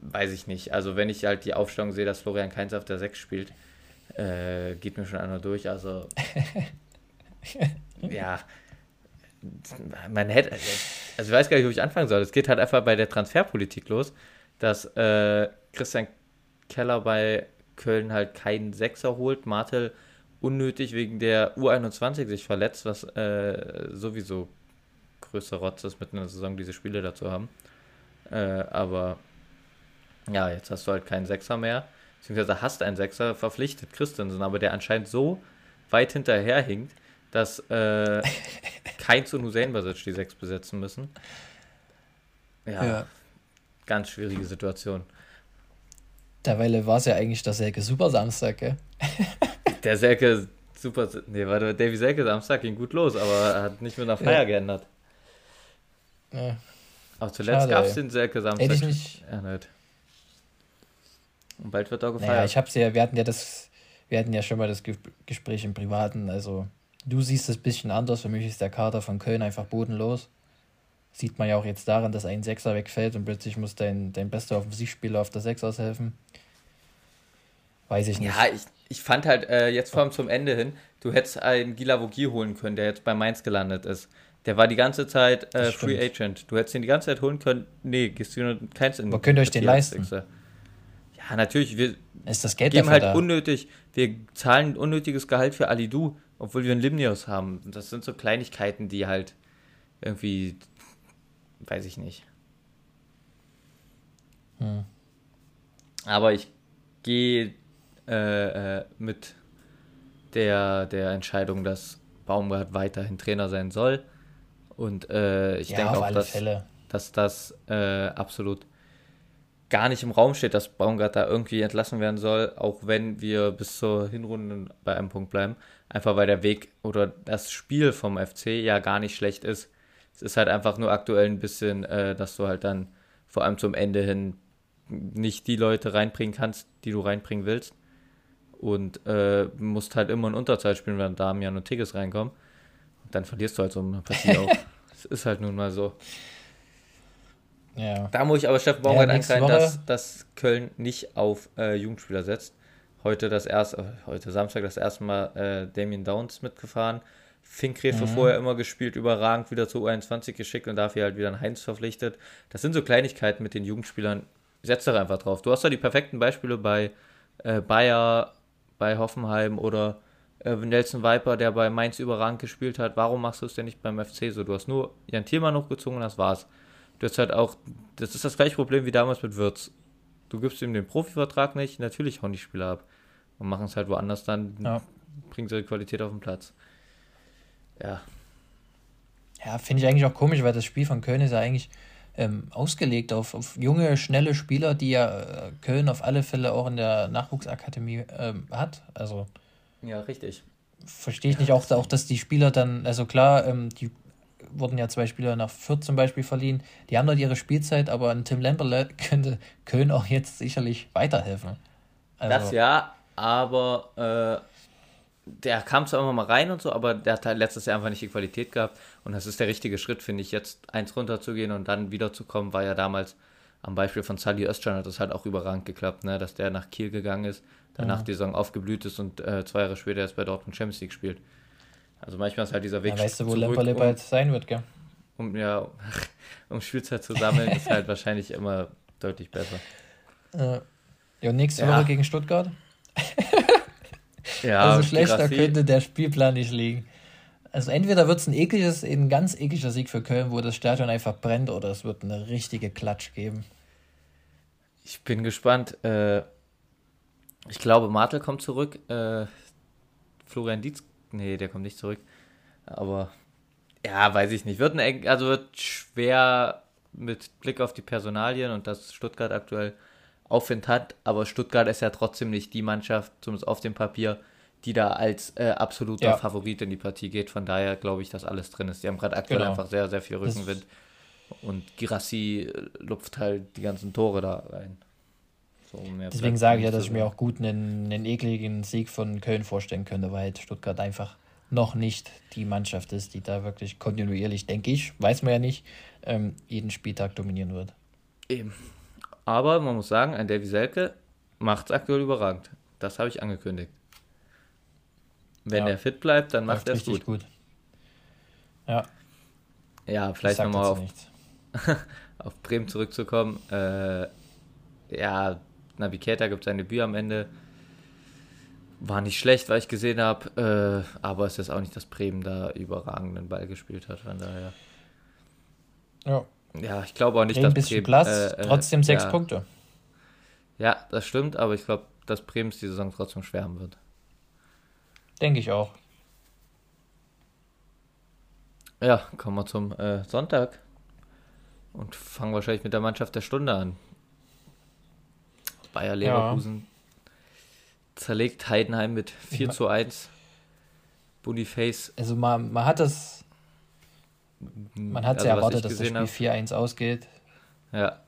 weiß ich nicht. Also wenn ich halt die Aufstellung sehe, dass Florian Kainz auf der 6 spielt, äh, geht mir schon einer durch. Also ja, man hätte, also ich weiß gar nicht, wo ich anfangen soll. Es geht halt einfach bei der Transferpolitik los, dass äh, Christian Keller bei Köln halt keinen Sechser holt. Martel unnötig wegen der U21 sich verletzt, was äh, sowieso größer Rotz ist, mit einer Saison diese Spiele dazu haben. Äh, aber ja, jetzt hast du halt keinen Sechser mehr. Beziehungsweise hast einen Sechser verpflichtet, Christensen, aber der anscheinend so weit hinterher hinkt, dass äh, Keins und Hussein Basic die Sechs besetzen müssen. Ja, ja, ganz schwierige Situation. Derweil war es ja eigentlich der Selke Super Samstag, gell? der Selke Super. Nee, warte, Davy Selke Samstag ging gut los, aber er hat nicht mit einer Feier ja. geändert. Ja. Auch zuletzt gab es den Selke Samstag. Hätte ich. Ja, nicht. Und bald wird auch gefeiert. Naja, ich hab's ja, wir hatten ja das, wir hatten ja schon mal das Ge Gespräch im Privaten. Also, du siehst es ein bisschen anders. Für mich ist der Kader von Köln einfach bodenlos. Sieht man ja auch jetzt daran, dass ein Sechser wegfällt und plötzlich muss dein, dein bester Offensivspieler auf der Sechs aushelfen. Weiß ich nicht. Ja, ich, ich fand halt äh, jetzt vor allem zum Ende hin, du hättest einen Gilavogi holen können, der jetzt bei Mainz gelandet ist. Der war die ganze Zeit äh, Free Agent. Du hättest ihn die ganze Zeit holen können. Nee, gehst du keins in. Aber könnt ihr euch den leisten? Ja, natürlich. Wir ist das Geld geben halt da? unnötig. Wir zahlen unnötiges Gehalt für Alidu, obwohl wir einen Limnios haben. Das sind so Kleinigkeiten, die halt irgendwie weiß ich nicht. Hm. Aber ich gehe äh, äh, mit der, der Entscheidung, dass Baumgart weiterhin Trainer sein soll. Und äh, ich ja, denke auch, dass, dass das äh, absolut gar nicht im Raum steht, dass Baumgart da irgendwie entlassen werden soll, auch wenn wir bis zur Hinrunde bei einem Punkt bleiben. Einfach weil der Weg oder das Spiel vom FC ja gar nicht schlecht ist. Es ist halt einfach nur aktuell ein bisschen, äh, dass du halt dann vor allem zum Ende hin nicht die Leute reinbringen kannst, die du reinbringen willst. Und äh, musst halt immer in Unterzahl spielen, wenn Damian und Tigges reinkommen. Und dann verlierst du halt so eine Partie auch. Es ist halt nun mal so. Ja. Da muss ich aber Steffen Baumgart ja, ankreiden, dass, dass Köln nicht auf äh, Jugendspieler setzt. Heute das erste, äh, heute Samstag das erste Mal äh, Damien Downs mitgefahren. Finkgräfe mhm. vorher immer gespielt, überragend wieder zu U21 geschickt und dafür halt wieder ein Heinz verpflichtet. Das sind so Kleinigkeiten mit den Jugendspielern. Setz doch einfach drauf. Du hast da die perfekten Beispiele bei äh, Bayer, bei Hoffenheim oder äh, Nelson Viper, der bei Mainz überragend gespielt hat. Warum machst du es denn nicht beim FC so? Du hast nur Jan Thielmann hochgezogen und das war's. Du hast halt auch, das ist das gleiche Problem wie damals mit Würz. Du gibst ihm den Profivertrag nicht, natürlich hauen die Spieler ab. Und machen es halt woanders dann, ja. bringen sie die Qualität auf den Platz ja. Ja, finde ich eigentlich auch komisch, weil das Spiel von Köln ist ja eigentlich ähm, ausgelegt auf, auf junge, schnelle Spieler, die ja äh, Köln auf alle Fälle auch in der Nachwuchsakademie ähm, hat. Also. Ja, richtig. Verstehe ich ja, nicht auch, auch, dass die Spieler dann, also klar, ähm, die wurden ja zwei Spieler nach Fürth zum Beispiel verliehen, die haben dort ihre Spielzeit, aber ein Tim Lemperle könnte Köln auch jetzt sicherlich weiterhelfen. Also, das ja, aber äh, der kam zwar immer mal rein und so, aber der hat halt letztes Jahr einfach nicht die Qualität gehabt. Und das ist der richtige Schritt, finde ich, jetzt eins runterzugehen und dann wiederzukommen, war ja damals am Beispiel von Sally Özcan hat das halt auch überragend geklappt, ne? dass der nach Kiel gegangen ist, danach ja. die Saison aufgeblüht ist und äh, zwei Jahre später erst bei Dortmund Champions League spielt. Also manchmal ist halt dieser Weg. Ja, weißt du, wo Lemperle um, bald sein wird, gell? Um, ja, um Spielzeit zu sammeln, ist halt wahrscheinlich immer deutlich besser. Äh, ja, nächste ja. Woche gegen Stuttgart. Ja, also schlechter könnte der Spielplan nicht liegen. Also entweder wird es ein ekliges, ein ganz ekliger Sieg für Köln, wo das Stadion einfach brennt, oder es wird eine richtige Klatsch geben. Ich bin gespannt. Äh, ich glaube, Martel kommt zurück. Äh, Florian Dietz, nee, der kommt nicht zurück. Aber ja, weiß ich nicht. Wird ein, also wird schwer mit Blick auf die Personalien und dass Stuttgart aktuell Aufwind hat, aber Stuttgart ist ja trotzdem nicht die Mannschaft, zumindest auf dem Papier, die da als äh, absoluter ja. Favorit in die Partie geht. Von daher glaube ich, dass alles drin ist. Die haben gerade aktuell genau. einfach sehr, sehr viel Rückenwind. Das und Girassi äh, lupft halt die ganzen Tore da rein. So, Deswegen sage ich ja, dass ich mir auch gut einen, einen ekligen Sieg von Köln vorstellen könnte, weil halt Stuttgart einfach noch nicht die Mannschaft ist, die da wirklich kontinuierlich, denke ich, weiß man ja nicht, ähm, jeden Spieltag dominieren wird. Eben. Aber man muss sagen, ein Davy Selke macht es aktuell überragend. Das habe ich angekündigt. Wenn ja. er fit bleibt, dann macht er es gut. gut. Ja. Ja, vielleicht nochmal auf, auf Bremen zurückzukommen. Äh, ja, Navigator gibt sein Debüt am Ende. War nicht schlecht, was ich gesehen habe, äh, aber es ist auch nicht, dass Bremen da überragenden Ball gespielt hat, von daher. Ja, ja, ich glaube auch nicht, dass Bremen... Platz, äh, äh, trotzdem sechs ja. Punkte. Ja, das stimmt, aber ich glaube, dass Bremen die Saison trotzdem schwärmen wird. Denke ich auch. Ja, kommen wir zum äh, Sonntag und fangen wahrscheinlich mit der Mannschaft der Stunde an. Bayer Leverkusen ja. zerlegt Heidenheim mit 4 zu 1. Boniface. Also man, man hat das man hat also, ja erwartet, dass das Spiel 4-1 ausgeht. Ja.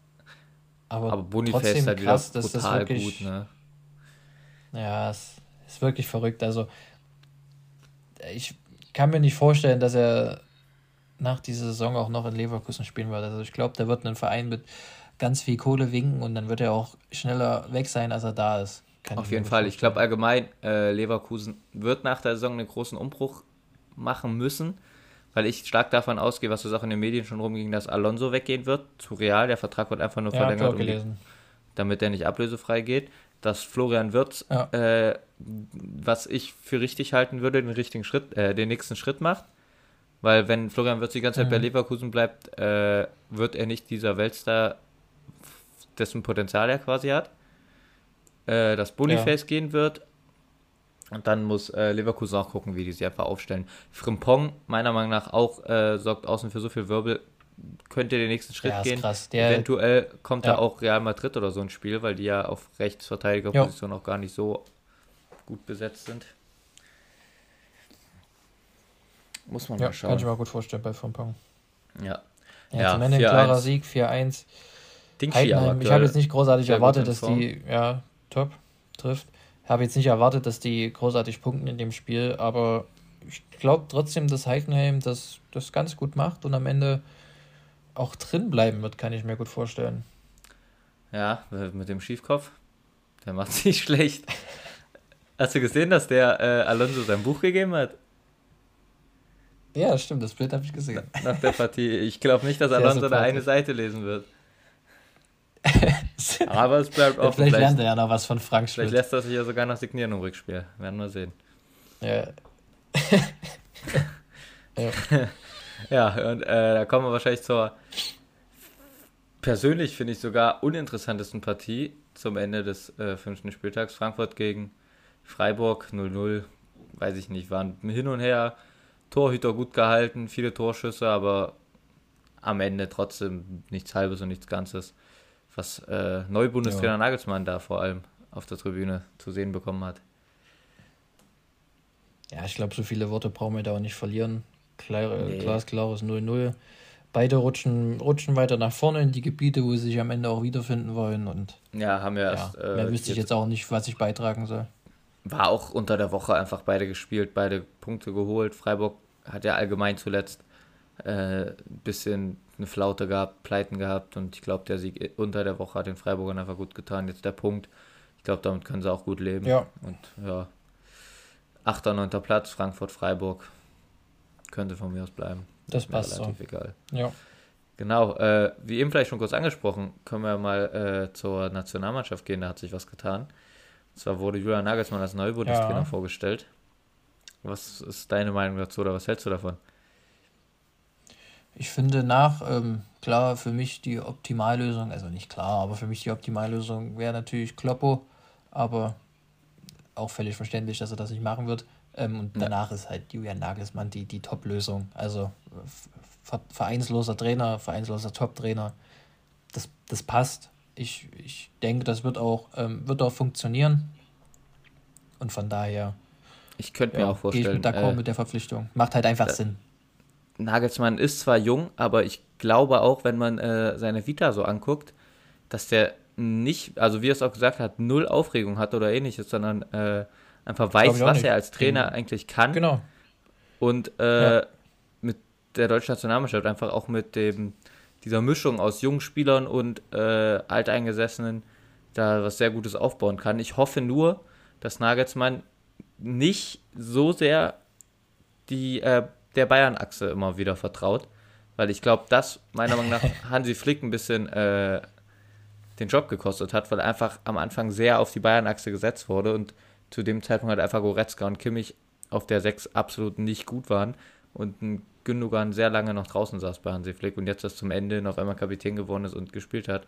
Aber, Aber Boniface ist halt krass, wieder brutal das wirklich, gut, ne? Ja, es ist wirklich verrückt. Also, ich kann mir nicht vorstellen, dass er nach dieser Saison auch noch in Leverkusen spielen wird. Also, ich glaube, der wird einen Verein mit ganz viel Kohle winken und dann wird er auch schneller weg sein, als er da ist. Kann Auf jeden Fall. Ich glaube allgemein, äh, Leverkusen wird nach der Saison einen großen Umbruch machen müssen, weil ich stark davon ausgehe, was es auch in den Medien schon rumging, dass Alonso weggehen wird zu Real. Der Vertrag wird einfach nur ja, verlängert, um damit er nicht ablösefrei geht. Dass Florian Wirtz, ja. äh, was ich für richtig halten würde, den richtigen Schritt, äh, den nächsten Schritt macht. Weil wenn Florian Wirtz die ganze Zeit mhm. bei Leverkusen bleibt, äh, wird er nicht dieser Weltstar, dessen Potenzial er quasi hat äh, dass Boniface ja. gehen wird. Und dann muss äh, Leverkusen auch gucken, wie die sich einfach aufstellen. Frimpong, meiner Meinung nach, auch äh, sorgt außen für so viel Wirbel. Könnte den nächsten Schritt ja, gehen. Der, Eventuell kommt ja. da auch Real Madrid oder so ins Spiel, weil die ja auf Rechtsverteidigerposition auch gar nicht so gut besetzt sind. Muss man ja, mal schauen. Kann ich mir gut vorstellen bei Frimpong. Ja. Ja, zum Ende ein klarer Sieg, 4-1. Ich habe jetzt nicht großartig erwartet, dass die, ja, top trifft. Habe jetzt nicht erwartet, dass die großartig punkten in dem Spiel, aber ich glaube trotzdem, dass Heidenheim das, das ganz gut macht und am Ende auch drin bleiben wird, kann ich mir gut vorstellen. Ja, mit dem Schiefkopf. Der macht sich schlecht. Hast du gesehen, dass der äh, Alonso sein Buch gegeben hat? Ja, stimmt, das Bild habe ich gesehen. Nach der Partie. Ich glaube nicht, dass Alonso da eine Seite lesen wird. Aber es bleibt offen. Vielleicht, vielleicht lernt er ja noch was von Frank Schmidt. Vielleicht lässt er sich ja sogar noch signieren im Rückspiel. Werden wir sehen. Ja. ja. ja, und äh, da kommen wir wahrscheinlich zur persönlich finde ich sogar uninteressantesten Partie zum Ende des äh, fünften Spieltags. Frankfurt gegen Freiburg 0-0. Weiß ich nicht, waren hin und her. Torhüter gut gehalten, viele Torschüsse, aber am Ende trotzdem nichts Halbes und nichts Ganzes was äh, Neubundestrainer ja. Nagelsmann da vor allem auf der Tribüne zu sehen bekommen hat. Ja, ich glaube, so viele Worte brauchen wir da auch nicht verlieren. Klar, nee. Glasklares 0-0. Beide rutschen, rutschen weiter nach vorne in die Gebiete, wo sie sich am Ende auch wiederfinden wollen. Und ja, haben wir ja, erst. Äh, mehr wüsste ich jetzt auch nicht, was ich beitragen soll. War auch unter der Woche einfach beide gespielt, beide Punkte geholt. Freiburg hat ja allgemein zuletzt ein äh, bisschen eine Flaute gehabt, Pleiten gehabt und ich glaube, der Sieg unter der Woche hat den Freiburgern einfach gut getan. Jetzt der Punkt. Ich glaube, damit können sie auch gut leben. Ja. Und ja, 8. 9. Platz, Frankfurt, Freiburg. Könnte von mir aus bleiben. Das passt relativ so. egal. Ja. Genau, äh, wie eben vielleicht schon kurz angesprochen, können wir mal äh, zur Nationalmannschaft gehen, da hat sich was getan. Und zwar wurde Julian Nagelsmann als Neubundestrainer ja. vorgestellt. Was ist deine Meinung dazu oder was hältst du davon? Ich finde nach, ähm, klar, für mich die Optimallösung, also nicht klar, aber für mich die Optimallösung wäre natürlich Kloppo, aber auch völlig verständlich, dass er das nicht machen wird. Ähm, und danach ja. ist halt Julian Nagelsmann die, die Top-Lösung. Also vereinsloser Trainer, vereinsloser Top-Trainer, das, das passt. Ich, ich denke, das wird auch, ähm, wird auch funktionieren. Und von daher. Ich könnte mir ja, auch vorstellen. Gehe ich d'accord äh, mit der Verpflichtung. Macht halt einfach Sinn. Nagelsmann ist zwar jung, aber ich glaube auch, wenn man äh, seine Vita so anguckt, dass der nicht, also wie er es auch gesagt hat, null Aufregung hat oder ähnliches, sondern äh, einfach weiß, was nicht. er als Trainer mhm. eigentlich kann. Genau. Und äh, ja. mit der deutschen Nationalmannschaft einfach auch mit dem dieser Mischung aus jungen Spielern und äh, Alteingesessenen da was sehr Gutes aufbauen kann. Ich hoffe nur, dass Nagelsmann nicht so sehr die äh, der Bayern-Achse immer wieder vertraut. Weil ich glaube, das meiner Meinung nach Hansi Flick ein bisschen äh, den Job gekostet hat, weil einfach am Anfang sehr auf die Bayern-Achse gesetzt wurde und zu dem Zeitpunkt halt einfach Goretzka und Kimmich auf der 6 absolut nicht gut waren und ein Gündogan sehr lange noch draußen saß bei Hansi Flick und jetzt das zum Ende noch einmal Kapitän geworden ist und gespielt hat.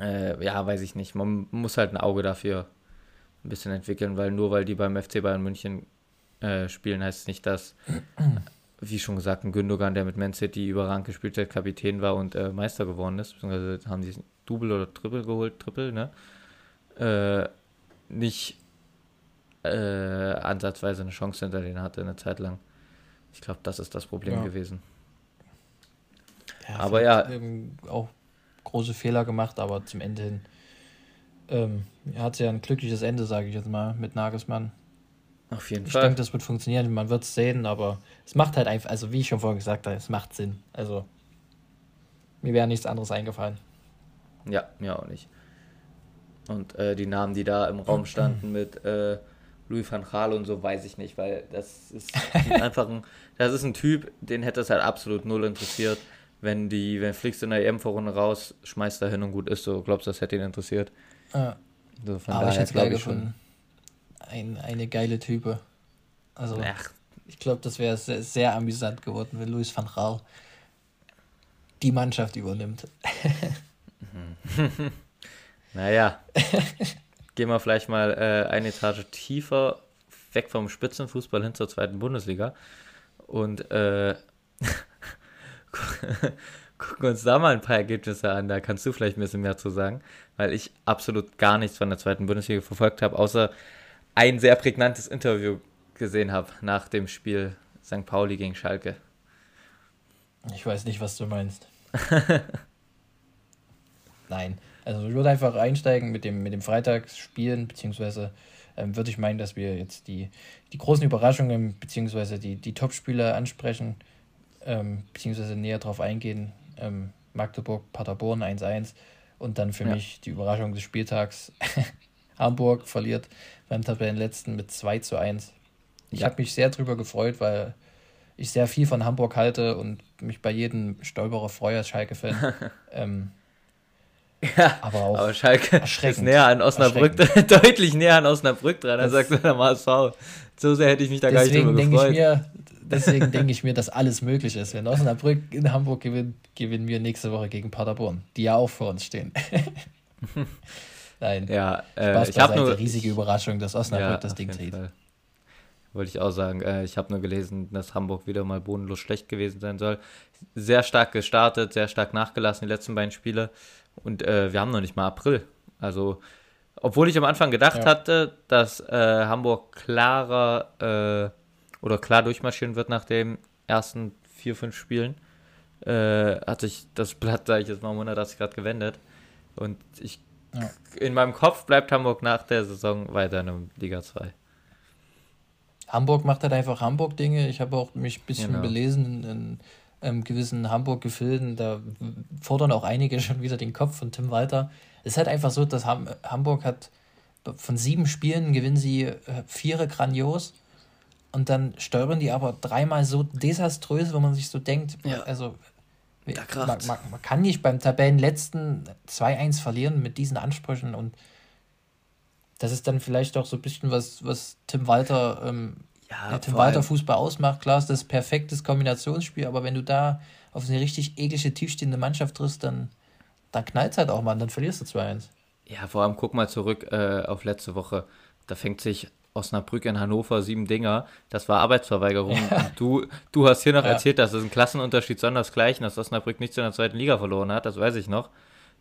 Äh, ja, weiß ich nicht. Man muss halt ein Auge dafür ein bisschen entwickeln, weil nur weil die beim FC Bayern München äh, spielen, heißt es nicht, dass, wie schon gesagt, ein Gündogan, der mit Man City überragend gespielt hat, Kapitän war und äh, Meister geworden ist, beziehungsweise haben die Double oder Triple geholt, Triple, ne? Äh, nicht äh, ansatzweise eine Chance hinter denen hatte eine Zeit lang. Ich glaube, das ist das Problem ja. gewesen. Ja, aber ja. Auch große Fehler gemacht, aber zum Ende hin ähm, hat ja ein glückliches Ende, sage ich jetzt mal, mit Nagelsmann. Auf jeden ich Fall. Ich denke, das wird funktionieren, man wird es sehen, aber es macht halt einfach, also wie ich schon vorhin gesagt habe, es macht Sinn. Also mir wäre nichts anderes eingefallen. Ja, mir auch nicht. Und äh, die Namen, die da im Raum standen mit äh, Louis van Gaal und so, weiß ich nicht, weil das ist einfach ein, das ist ein Typ, den hätte es halt absolut null interessiert. Wenn die, wenn fliegst du in der EM-Vorrunde raus, schmeißt da hin und gut ist so, glaubst du, das hätte ihn interessiert? Ja. So, von Aber ich daher hätte geil glaube ich schon. Ein, eine geile Type. Also, Ach, ich glaube, das wäre sehr, sehr amüsant geworden, wenn Louis van Gaal die Mannschaft übernimmt. naja. Gehen wir vielleicht mal äh, eine Etage tiefer, weg vom Spitzenfußball hin zur zweiten Bundesliga. Und äh, gucken uns da mal ein paar Ergebnisse an. Da kannst du vielleicht ein bisschen mehr zu sagen, weil ich absolut gar nichts von der zweiten Bundesliga verfolgt habe, außer ein sehr prägnantes Interview gesehen habe nach dem Spiel St. Pauli gegen Schalke. Ich weiß nicht, was du meinst. Nein, also ich würde einfach einsteigen mit dem, mit dem Freitagsspielen, beziehungsweise ähm, würde ich meinen, dass wir jetzt die, die großen Überraschungen, beziehungsweise die, die Top-Spieler ansprechen, ähm, beziehungsweise näher drauf eingehen. Ähm, Magdeburg, Paderborn 1-1 und dann für ja. mich die Überraschung des Spieltags. Hamburg verliert beim Tabellenletzten mit 2 zu 1. Ich ja. habe mich sehr drüber gefreut, weil ich sehr viel von Hamburg halte und mich bei jedem Stolperer freue als Schalke-Fan. ähm, ja, aber auch aber Schalke ist näher an Osnabrück, deutlich näher an Osnabrück dran, als sagt der HSV. So sehr hätte ich mich da gar nicht drüber gefreut. Ich mir, deswegen denke ich mir, dass alles möglich ist. Wenn Osnabrück in Hamburg gewinnt, gewinnen wir nächste Woche gegen Paderborn, die ja auch vor uns stehen. Nein, ja, äh, ich habe nur riesige Überraschung, dass Osnabrück ja, das Ding dreht. Wollte ich auch sagen. Äh, ich habe nur gelesen, dass Hamburg wieder mal bodenlos schlecht gewesen sein soll. Sehr stark gestartet, sehr stark nachgelassen, die letzten beiden Spiele. Und äh, wir haben noch nicht mal April. Also, obwohl ich am Anfang gedacht ja. hatte, dass äh, Hamburg klarer äh, oder klar durchmarschieren wird nach den ersten vier, fünf Spielen, äh, hat sich das Blatt, sage ich jetzt mal, um 180 Grad gewendet. Und ich ja. in meinem Kopf bleibt Hamburg nach der Saison weiter in der Liga 2. Hamburg macht halt einfach Hamburg-Dinge. Ich habe auch mich ein bisschen genau. belesen in, ähm, gewissen Hamburg-Gefilden. Da fordern auch einige schon wieder den Kopf von Tim Walter. Es ist halt einfach so, dass Ham Hamburg hat von sieben Spielen gewinnen sie äh, vier grandios und dann steuern die aber dreimal so desaströs, wo man sich so denkt, ja. also man, man, man, kann nicht beim Tabellenletzten 2-1 verlieren mit diesen Ansprüchen und das ist dann vielleicht auch so ein bisschen was, was Tim Walter, ähm, ja, Tim Walter Fußball ausmacht. Klar ist das perfektes Kombinationsspiel, aber wenn du da auf eine richtig eklige, tiefstehende Mannschaft triffst, dann, dann knallt es halt auch mal, dann verlierst du 2-1. Ja, vor allem guck mal zurück äh, auf letzte Woche. Da fängt sich Osnabrück in Hannover sieben Dinger. Das war Arbeitsverweigerung. Ja. Du, du hast hier noch ja. erzählt, dass es ein Klassenunterschied sondersgleichen, dass Osnabrück nichts in der zweiten Liga verloren hat. Das weiß ich noch.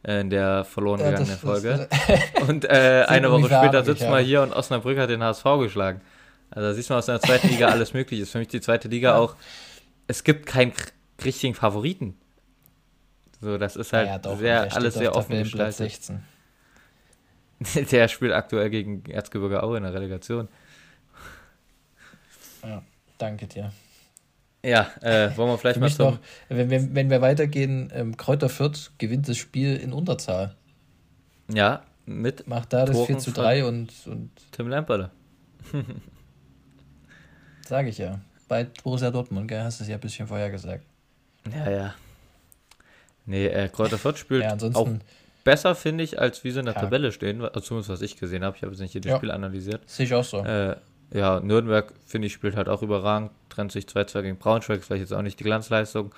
Äh, in der verloren ja, gegangenen Folge. und äh, eine Woche später sitzt man hier und Osnabrück hat den HSV geschlagen. Also da siehst du, was in der zweiten Liga alles möglich ist. Für mich die zweite Liga auch, es gibt keinen richtigen Favoriten. So, das ist halt ja, doch, sehr, alles sehr offen gestaltet. 16. der spielt aktuell gegen Erzgebirge Aue in der Relegation. Ja, danke dir. Ja, äh, wollen wir vielleicht mal zum... Noch, wenn, wir, wenn wir weitergehen, ähm, Kräuter Fürth gewinnt das Spiel in Unterzahl. Ja, mit Macht da das Toren 4 zu 3 und, und... Tim Lamperle. Sage ich ja. Bei Borussia Dortmund, gell, hast du es ja ein bisschen vorher gesagt. Ja, ja. Nee, äh, Kräuter Fürth spielt ja, auch besser, finde ich, als wie sie in der ja. Tabelle stehen, also zumindest was ich gesehen habe. Ich habe jetzt nicht jedes ja. Spiel analysiert. Sehe ich auch so. Äh, ja, Nürnberg, finde ich, spielt halt auch überragend. Trennt sich 2-2 gegen Braunschweig, vielleicht jetzt auch nicht die Glanzleistung.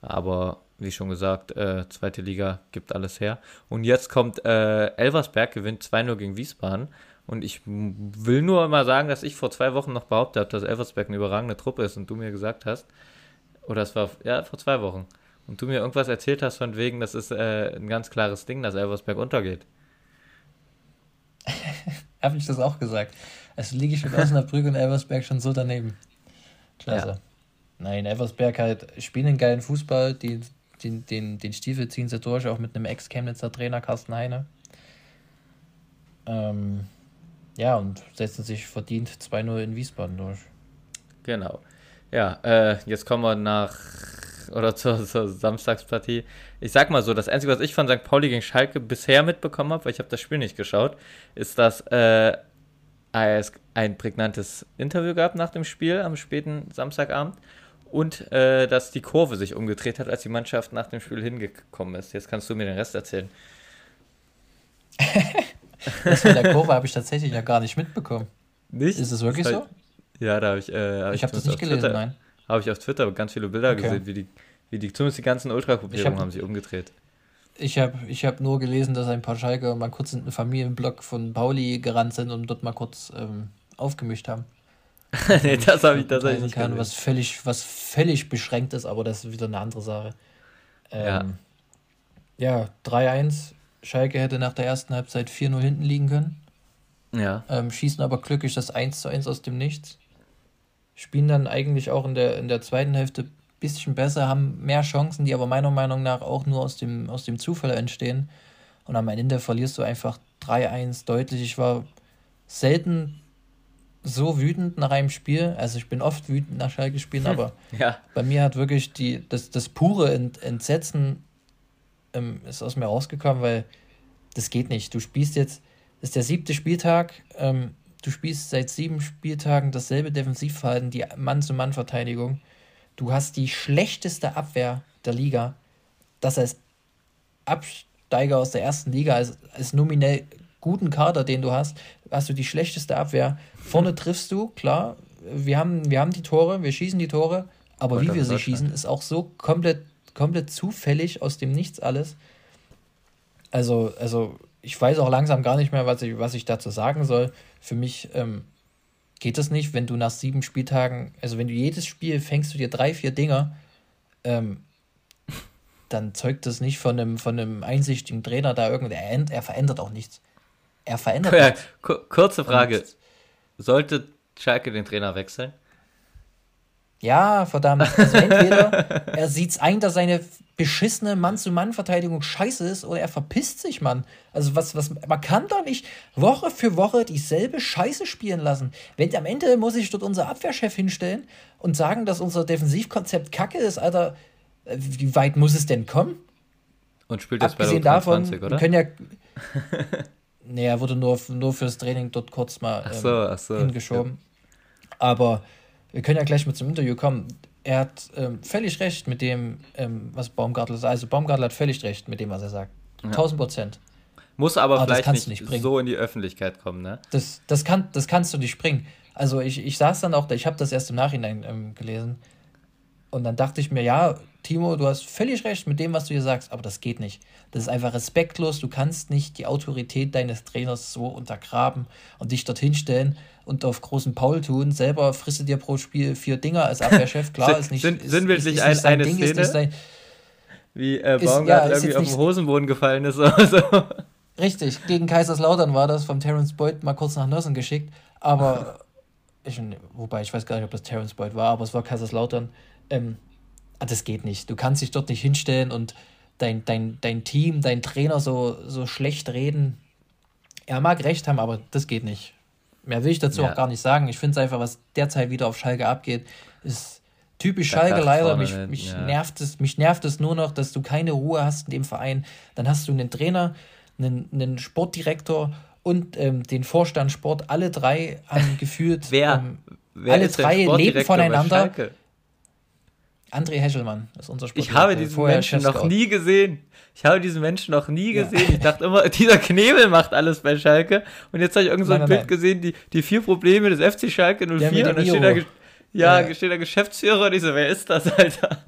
Aber wie schon gesagt, äh, zweite Liga gibt alles her. Und jetzt kommt äh, Elversberg, gewinnt 2-0 gegen Wiesbaden. Und ich will nur mal sagen, dass ich vor zwei Wochen noch behauptet habe, dass Elversberg eine überragende Truppe ist und du mir gesagt hast, oder es war, ja, vor zwei Wochen, und du mir irgendwas erzählt hast von wegen, das ist äh, ein ganz klares Ding, dass Elversberg untergeht. habe ich das auch gesagt? Also liege ich mit Osnabrück und Elversberg schon so daneben. Klasse. Ja. Nein, Elversberg halt spielen einen geilen Fußball, die, den, den, den Stiefel ziehen sie durch, auch mit einem Ex-Chemnitzer Trainer Carsten Heine. Ähm, ja, und setzen sich verdient 2-0 in Wiesbaden durch. Genau. Ja, äh, jetzt kommen wir nach oder zur, zur, Samstagspartie. Ich sag mal so, das Einzige, was ich von St. Pauli gegen Schalke bisher mitbekommen habe, weil ich habe das Spiel nicht geschaut, ist, dass äh, es ein prägnantes Interview gab nach dem Spiel am späten Samstagabend und äh, dass die Kurve sich umgedreht hat, als die Mannschaft nach dem Spiel hingekommen ist. Jetzt kannst du mir den Rest erzählen. das mit der Kurve habe ich tatsächlich ja gar nicht mitbekommen. Nicht? Ist es wirklich halt, so? Ja, da habe ich. Äh, hab ich, ich habe das nicht gelesen, Twitter, nein. Habe ich auf Twitter ganz viele Bilder okay. gesehen, wie die, wie die, zumindest die ganzen Ultragruppierungen haben sich umgedreht. Ich habe ich hab nur gelesen, dass ein paar Schalke mal kurz in den Familienblock von Pauli gerannt sind und dort mal kurz ähm, aufgemischt haben. nee, das habe ich tatsächlich nicht kann, was völlig, was völlig beschränkt ist, aber das ist wieder eine andere Sache. Ähm, ja, ja 3-1. Schalke hätte nach der ersten Halbzeit 4-0 hinten liegen können. Ja. Ähm, schießen aber glücklich das 1 1 aus dem Nichts spielen dann eigentlich auch in der, in der zweiten Hälfte ein bisschen besser, haben mehr Chancen, die aber meiner Meinung nach auch nur aus dem, aus dem Zufall entstehen. Und am Ende verlierst du einfach 3-1 deutlich. Ich war selten so wütend nach einem Spiel. Also ich bin oft wütend nach Schalke spielen, aber ja. bei mir hat wirklich die, das, das pure Ent, Entsetzen ähm, ist aus mir rausgekommen, weil das geht nicht. Du spielst jetzt, ist der siebte Spieltag, ähm, Du spielst seit sieben Spieltagen dasselbe Defensivverhalten, die Mann-zu-Mann-Verteidigung. Du hast die schlechteste Abwehr der Liga. Das als Absteiger aus der ersten Liga, als, als nominell guten Kader, den du hast, hast du die schlechteste Abwehr. Vorne triffst du, klar, wir haben, wir haben die Tore, wir schießen die Tore, aber wie wir sie schießen, ist auch so komplett, komplett zufällig aus dem Nichts alles. Also, also ich weiß auch langsam gar nicht mehr, was ich, was ich dazu sagen soll. Für mich ähm, geht das nicht, wenn du nach sieben Spieltagen, also wenn du jedes Spiel fängst du dir drei, vier Dinger, ähm, dann zeugt das nicht von einem, von einem einsichtigen Trainer da irgendwie. Er, er verändert auch nichts. Er verändert ja, nichts. Kurze Frage. Sollte Schalke den Trainer wechseln? Ja, verdammt. Also entweder er sieht es ein, dass seine beschissene Mann-zu-Mann-Verteidigung scheiße ist oder er verpisst sich, Mann. Also was, was, man kann doch nicht Woche für Woche dieselbe Scheiße spielen lassen. Wenn am Ende muss ich dort unser Abwehrchef hinstellen und sagen, dass unser Defensivkonzept kacke ist, Alter, äh, wie weit muss es denn kommen? Und spielt das Abgesehen bei der davon, 20, oder? können ja. nee, er wurde nur, nur fürs Training dort kurz mal ähm, ach so, ach so, hingeschoben. Ja. Aber wir können ja gleich mit zum Interview kommen er hat ähm, völlig recht mit dem, ähm, was Baumgartel sagt. Also Baumgartel hat völlig recht mit dem, was er sagt. Ja. 1000 Prozent. Muss aber, aber vielleicht nicht, nicht so in die Öffentlichkeit kommen, ne? Das, das, kann, das kannst du nicht bringen. Also ich, ich saß dann auch, ich habe das erst im Nachhinein ähm, gelesen und dann dachte ich mir, ja, Timo, du hast völlig recht mit dem, was du hier sagst, aber das geht nicht. Das ist einfach respektlos. Du kannst nicht die Autorität deines Trainers so untergraben und dich dorthin stellen und auf großen Paul tun. Selber frisst du dir pro Spiel vier Dinger als Abwehrchef. Klar, ist nicht. Sind, sinnbildlich ist, ist, ein, eine Ding, Szene, sein, wie äh, Baumgart ja, irgendwie auf den Hosenboden gefallen ist. Also. Richtig, gegen Kaiserslautern war das vom Terence Boyd mal kurz nach Nossen geschickt. Aber, ich, wobei ich weiß gar nicht, ob das Terence Boyd war, aber es war Kaiserslautern. Ähm, das geht nicht. Du kannst dich dort nicht hinstellen und dein, dein, dein Team, dein Trainer so, so schlecht reden. Er mag recht haben, aber das geht nicht. Mehr will ich dazu ja. auch gar nicht sagen. Ich finde es einfach, was derzeit wieder auf Schalke abgeht, ist typisch da Schalke leider. Mich, mich, ja. nervt es, mich nervt es nur noch, dass du keine Ruhe hast in dem Verein. Dann hast du einen Trainer, einen, einen Sportdirektor und ähm, den Vorstand Sport. Alle drei haben gefühlt. wer, ähm, wer alle drei leben voneinander. André Heschelmann ist unser Sportdirektor. Ich habe diesen Menschen noch nie gesehen. Ich habe diesen Menschen noch nie gesehen. Ja. Ich dachte immer, dieser Knebel macht alles bei Schalke. Und jetzt habe ich irgend so ein nein, Bild nein. gesehen, die, die vier Probleme des FC Schalke 04. Und dann steht da, ja, ja, steht da Geschäftsführer und ich so, wer ist das, Alter?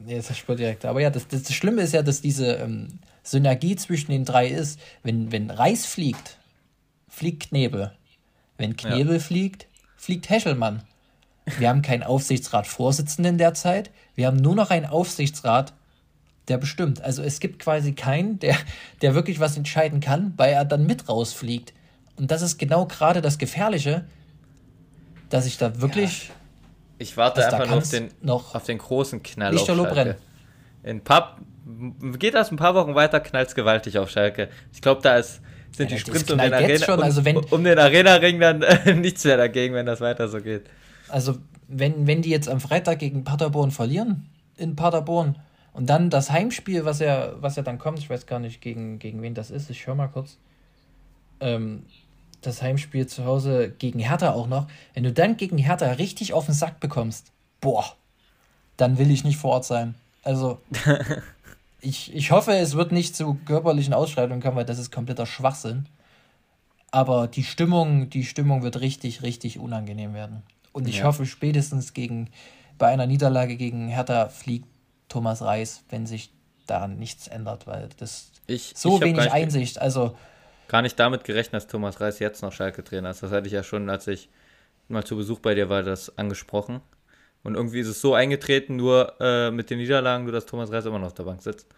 Nee, das ist der Sportdirektor. Aber ja, das, das, das Schlimme ist ja, dass diese ähm, Synergie zwischen den drei ist, wenn, wenn Reis fliegt, fliegt Knebel. Wenn Knebel ja. fliegt, fliegt Heschelmann. Wir haben keinen Aufsichtsratsvorsitzenden derzeit. Wir haben nur noch einen Aufsichtsrat, der bestimmt. Also es gibt quasi keinen, der, der wirklich was entscheiden kann, weil er dann mit rausfliegt. Und das ist genau gerade das Gefährliche, dass ich da wirklich. Ja. Ich warte einfach nur auf den, noch auf den großen Knall auf Schalke. In paar, geht das ein paar Wochen weiter, knallt es gewaltig auf Schalke. Ich glaube, da ist, sind ja, die Sprints um den, Arena, schon, also um, um den Arena-Ring dann äh, nichts mehr dagegen, wenn das weiter so geht. Also, wenn, wenn die jetzt am Freitag gegen Paderborn verlieren, in Paderborn, und dann das Heimspiel, was ja, was ja dann kommt, ich weiß gar nicht, gegen, gegen wen das ist, ich höre mal kurz. Ähm, das Heimspiel zu Hause gegen Hertha auch noch. Wenn du dann gegen Hertha richtig auf den Sack bekommst, boah, dann will ich nicht vor Ort sein. Also, ich, ich hoffe, es wird nicht zu körperlichen Ausschreitungen kommen, weil das ist kompletter Schwachsinn. Aber die Stimmung, die Stimmung wird richtig, richtig unangenehm werden. Und ich ja. hoffe, spätestens gegen, bei einer Niederlage gegen Hertha fliegt Thomas Reis, wenn sich da nichts ändert, weil das ich, so ich wenig Einsicht. Also gar nicht damit gerechnet, dass Thomas Reis jetzt noch Schalke-Trainer ist. Das hatte ich ja schon, als ich mal zu Besuch bei dir war, das angesprochen. Und irgendwie ist es so eingetreten, nur äh, mit den Niederlagen, nur dass Thomas Reis immer noch auf der Bank sitzt.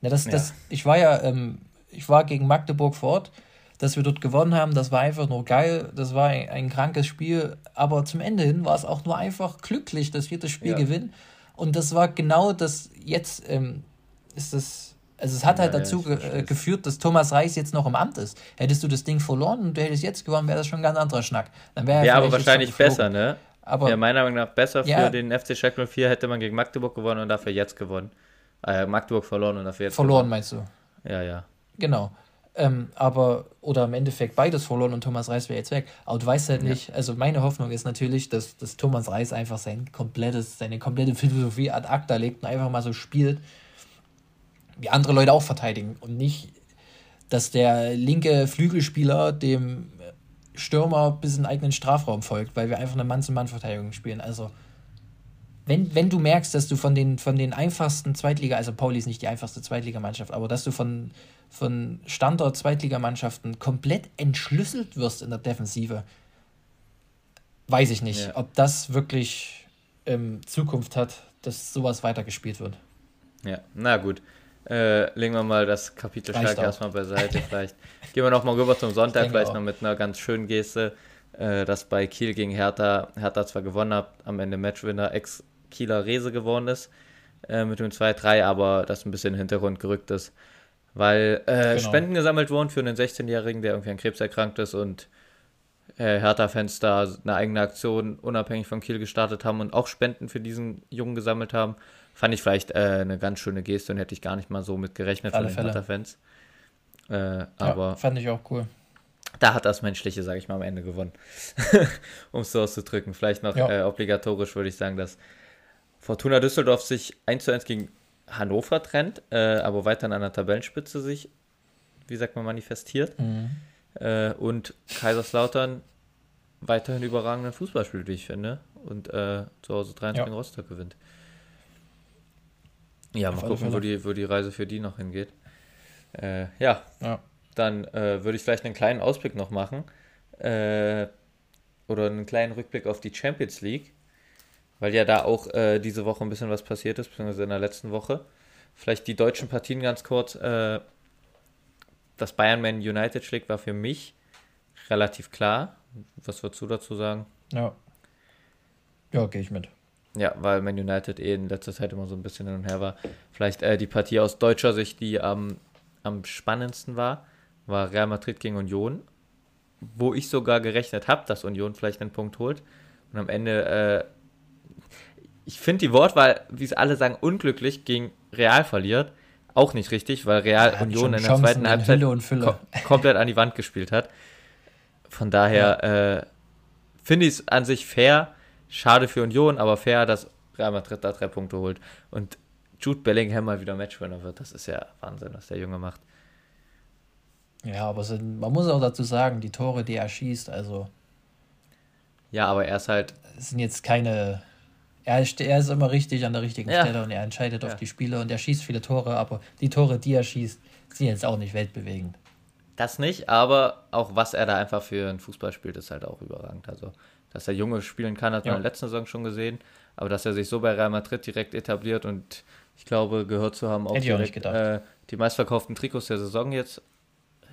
Ja, das, ja. das, ich war ja, ähm, ich war gegen Magdeburg vor Ort, dass wir dort gewonnen haben, das war einfach nur geil, das war ein, ein krankes Spiel, aber zum Ende hin war es auch nur einfach glücklich, dass wir das Spiel ja. gewinnen. Und das war genau das, jetzt ähm, ist das, also es hat halt ja, dazu ge äh, geführt, dass Thomas Reis jetzt noch im Amt ist. Hättest du das Ding verloren und du hättest jetzt gewonnen, wäre das schon ein ganz anderer Schnack. Dann wäre ja, aber wahrscheinlich besser, ne? Aber, ja, meiner Meinung nach besser ja, für den FC Schalke 04 hätte man gegen Magdeburg gewonnen und dafür jetzt gewonnen. Äh, Magdeburg verloren und dafür jetzt Verloren gewonnen. meinst du? Ja, ja. Genau. Ähm, aber, oder im Endeffekt beides verloren und Thomas Reis wäre jetzt weg. Aber du weißt halt nicht, also meine Hoffnung ist natürlich, dass, dass Thomas Reis einfach sein komplettes, seine komplette Philosophie ad acta legt und einfach mal so spielt, wie andere Leute auch verteidigen. Und nicht, dass der linke Flügelspieler dem Stürmer bis in den eigenen Strafraum folgt, weil wir einfach eine Mann-zu-Mann-Verteidigung spielen. Also, wenn, wenn du merkst, dass du von den, von den einfachsten Zweitliga, also Pauli ist nicht die einfachste Zweitligamannschaft, aber dass du von, von Standort-Zweitligamannschaften komplett entschlüsselt wirst in der Defensive, weiß ich nicht, ja. ob das wirklich ähm, Zukunft hat, dass sowas weitergespielt wird. Ja, na gut. Äh, legen wir mal das Kapitel Schalke erstmal beiseite. Vielleicht gehen wir nochmal rüber zum Sonntag, vielleicht auch. noch mit einer ganz schönen Geste, äh, dass bei Kiel gegen Hertha, Hertha zwar gewonnen hat, am Ende Matchwinner Ex-Kieler Rese geworden ist äh, mit dem 2-3, aber das ein bisschen in den Hintergrund gerückt ist, weil äh, genau. Spenden gesammelt wurden für einen 16-Jährigen, der irgendwie an Krebs erkrankt ist und äh, Hertha-Fans da eine eigene Aktion unabhängig von Kiel gestartet haben und auch Spenden für diesen Jungen gesammelt haben. Fand ich vielleicht äh, eine ganz schöne Geste und hätte ich gar nicht mal so mit gerechnet von den Hertha-Fans. Äh, aber ja, fand ich auch cool. Da hat das Menschliche, sage ich mal, am Ende gewonnen. um es so auszudrücken. Vielleicht noch ja. äh, obligatorisch würde ich sagen, dass Fortuna Düsseldorf sich 1 zu 1 gegen Hannover trennt, äh, aber weiterhin an der Tabellenspitze sich, wie sagt man, manifestiert. Mhm. Äh, und Kaiserslautern weiterhin überragenden Fußball spielt, wie ich finde. Und äh, zu Hause 3 ja. gegen Rostock gewinnt. Ja, mal gucken, wo die, wo die Reise für die noch hingeht. Äh, ja. ja. dann äh, würde ich vielleicht einen kleinen Ausblick noch machen. Äh, oder einen kleinen Rückblick auf die Champions League. Weil ja da auch äh, diese Woche ein bisschen was passiert ist, beziehungsweise in der letzten Woche. Vielleicht die deutschen Partien ganz kurz. Äh, das Bayern Man United schlägt war für mich relativ klar. Was würdest du dazu sagen? Ja. Ja, gehe ich mit. Ja, weil Man United eh in letzter Zeit immer so ein bisschen hin und her war. Vielleicht äh, die Partie aus deutscher Sicht, die am, am spannendsten war, war Real Madrid gegen Union, wo ich sogar gerechnet habe, dass Union vielleicht einen Punkt holt. Und am Ende, äh, ich finde die Wortwahl, wie es alle sagen, unglücklich gegen Real verliert, auch nicht richtig, weil Real ja, Union in der zweiten in Halbzeit kom komplett an die Wand gespielt hat. Von daher ja. äh, finde ich es an sich fair, Schade für Union, aber fair, dass Real Madrid da drei Punkte holt. Und Jude Bellingham mal wieder Matchwinner wird. Das ist ja Wahnsinn, was der Junge macht. Ja, aber sind, man muss auch dazu sagen, die Tore, die er schießt, also. Ja, aber er ist halt. sind jetzt keine. Er ist, er ist immer richtig an der richtigen ja. Stelle und er entscheidet ja. auf die Spiele und er schießt viele Tore, aber die Tore, die er schießt, sind jetzt auch nicht weltbewegend. Das nicht, aber auch was er da einfach für einen Fußball spielt, ist halt auch überragend. Also dass er Junge spielen kann, hat man in der letzten Saison schon gesehen. Aber dass er sich so bei Real Madrid direkt etabliert und ich glaube, gehört zu haben, auch, hätte direkt, auch äh, die meistverkauften Trikots der Saison jetzt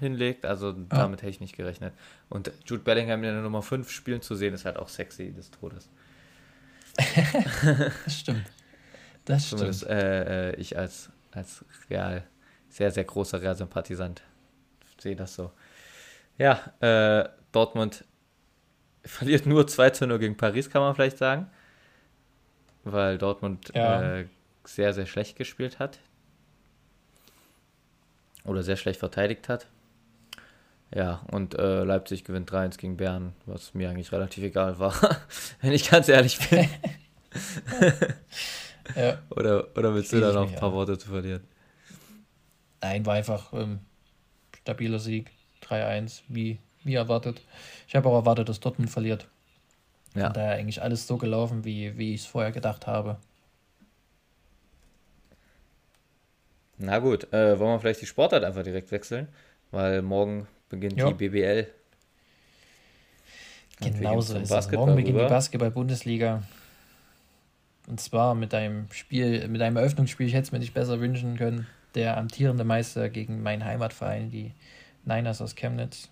hinlegt. Also ja. damit hätte ich nicht gerechnet. Und Jude Bellingham in der Nummer 5 spielen zu sehen, ist halt auch sexy des Todes. das stimmt. Das stimmt. Äh, äh, ich als, als Real, sehr, sehr großer Real-Sympathisant sehe das so. Ja, äh, Dortmund verliert nur 2 zu 0 gegen Paris, kann man vielleicht sagen. Weil Dortmund ja. äh, sehr, sehr schlecht gespielt hat. Oder sehr schlecht verteidigt hat. Ja, und äh, Leipzig gewinnt 3-1 gegen Bern, was mir eigentlich relativ egal war, wenn ich ganz ehrlich bin. ja. oder, oder willst du da noch ein paar an. Worte zu verlieren? Nein, war einfach ähm, stabiler Sieg. 3-1, wie, wie erwartet. Ich habe auch erwartet, dass Dortmund verliert. Ja. Und daher eigentlich alles so gelaufen, wie, wie ich es vorher gedacht habe. Na gut, äh, wollen wir vielleicht die Sportart einfach direkt wechseln? Weil morgen beginnt jo. die BBL. Genauso ist es. Morgen beginnt die Basketball-Bundesliga. Und zwar mit einem Spiel, mit einem Eröffnungsspiel, ich hätte es mir nicht besser wünschen können. Der amtierende Meister gegen meinen Heimatverein, die Niners aus Chemnitz.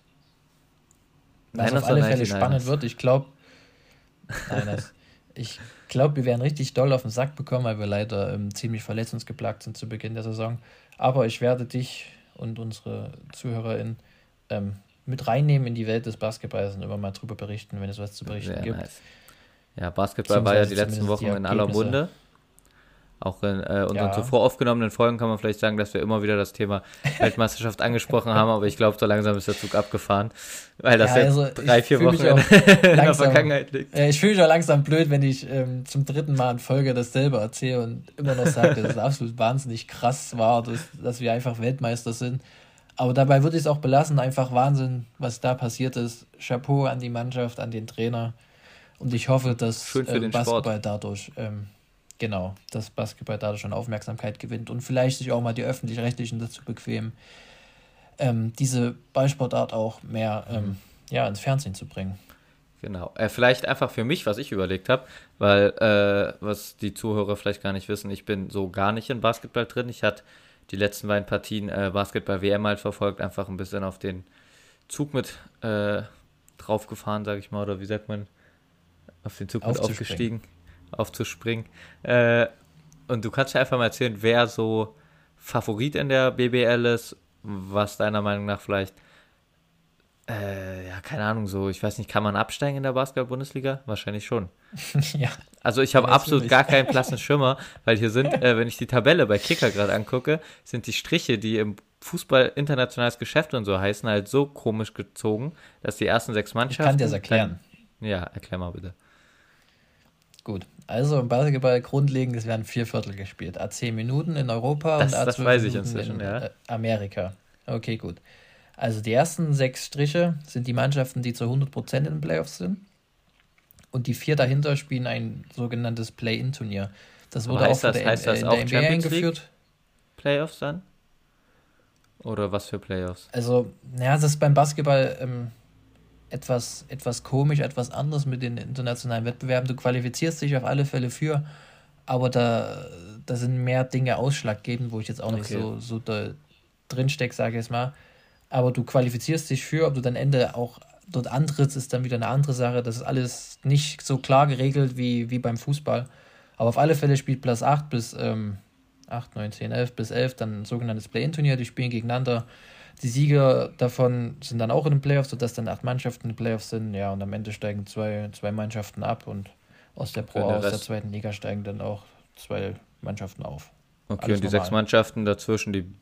Was Niners auf alle Fälle spannend Niners. wird. Ich glaube, Niners. ich glaube, wir werden richtig doll auf den Sack bekommen, weil wir leider ähm, ziemlich verletzungsgeplagt sind zu Beginn der Saison. Aber ich werde dich und unsere ZuhörerInnen ähm, mit reinnehmen in die Welt des Basketballs und immer mal drüber berichten, wenn es was zu berichten Sehr gibt. Nice. Ja, Basketball war ja die letzten Wochen die in aller Munde. Auch in äh, unseren ja. zuvor aufgenommenen Folgen kann man vielleicht sagen, dass wir immer wieder das Thema Weltmeisterschaft angesprochen haben, aber ich glaube, so langsam ist der Zug abgefahren, weil das ja, also jetzt drei, vier Wochen in, in der Vergangenheit liegt. Ich fühle mich auch langsam blöd, wenn ich ähm, zum dritten Mal in Folge dasselbe erzähle und immer noch sage, dass es absolut wahnsinnig krass war, dass, dass wir einfach Weltmeister sind. Aber dabei würde ich es auch belassen, einfach Wahnsinn, was da passiert ist. Chapeau an die Mannschaft, an den Trainer. Und ich hoffe, dass äh, Basketball Sport. dadurch ähm, genau, dass Basketball dadurch schon Aufmerksamkeit gewinnt und vielleicht sich auch mal die Öffentlich-Rechtlichen dazu bequemen, ähm, diese Ballsportart auch mehr ähm, ja, ins Fernsehen zu bringen. Genau. Äh, vielleicht einfach für mich, was ich überlegt habe, weil äh, was die Zuhörer vielleicht gar nicht wissen, ich bin so gar nicht in Basketball drin. Ich hatte die letzten beiden Partien äh, Basketball-WM halt verfolgt, einfach ein bisschen auf den Zug mit äh, draufgefahren, sage ich mal, oder wie sagt man, auf den Zug mit aufgestiegen aufzuspringen. Äh, und du kannst ja einfach mal erzählen, wer so Favorit in der BBL ist, was deiner Meinung nach vielleicht, äh, ja, keine Ahnung, so, ich weiß nicht, kann man absteigen in der Basketball-Bundesliga? Wahrscheinlich schon. ja. Also ich habe absolut gar keinen blassen Schimmer, weil hier sind, äh, wenn ich die Tabelle bei Kicker gerade angucke, sind die Striche, die im Fußball internationales Geschäft und so heißen, halt so komisch gezogen, dass die ersten sechs Mannschaften. Ich kann dir das erklären. Dann, ja, erklär mal bitte. Gut, also im Basketball grundlegend, es werden vier Viertel gespielt. A10 Minuten in Europa das, und A12 das weiß ich inzwischen, in ja. Äh, Amerika. Okay, gut. Also die ersten sechs Striche sind die Mannschaften, die zu 100% in den Playoffs sind. Und die vier dahinter spielen ein sogenanntes Play-In-Turnier. Das wurde auch das, der, heißt das in auch der NBA eingeführt. Playoffs dann? Oder was für Playoffs? Also, naja, das ist beim Basketball ähm, etwas, etwas komisch, etwas anders mit den internationalen Wettbewerben. Du qualifizierst dich auf alle Fälle für, aber da, da sind mehr Dinge ausschlaggebend, wo ich jetzt auch okay. nicht so, so drin stecke, sage ich jetzt mal. Aber du qualifizierst dich für, ob du dann Ende auch dort antrittst, ist dann wieder eine andere Sache. Das ist alles nicht so klar geregelt wie, wie beim Fußball. Aber auf alle Fälle spielt Platz 8 bis ähm, 8, 9, 10, 11 bis 11 dann ein sogenanntes Play-In-Turnier. Die spielen gegeneinander. Die Sieger davon sind dann auch in den Playoffs, sodass dann acht Mannschaften in den Playoffs sind. Ja, und am Ende steigen zwei, zwei Mannschaften ab und aus der Pro, aus der zweiten Liga steigen dann auch zwei Mannschaften auf. Okay, Alles und die normal. sechs Mannschaften dazwischen, die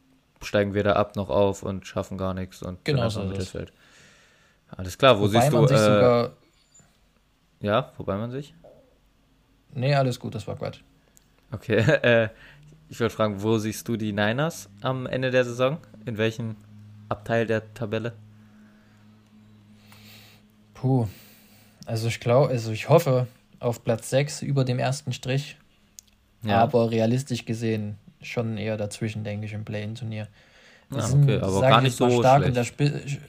steigen weder ab noch auf und schaffen gar nichts und genau so Mittelfeld. Alles klar, wo wobei siehst du. Äh, sogar, ja, wobei man sich? Nee, alles gut, das war Quatsch. Okay, äh, ich wollte fragen, wo siehst du die Niners am Ende der Saison? In welchem Abteil der Tabelle? Puh. Also ich glaube, also ich hoffe auf Platz 6 über dem ersten Strich. Ja. Aber realistisch gesehen schon eher dazwischen, denke ich, im Play-In-Turnier. Wir ja, okay, aber gar nicht so stark schlecht.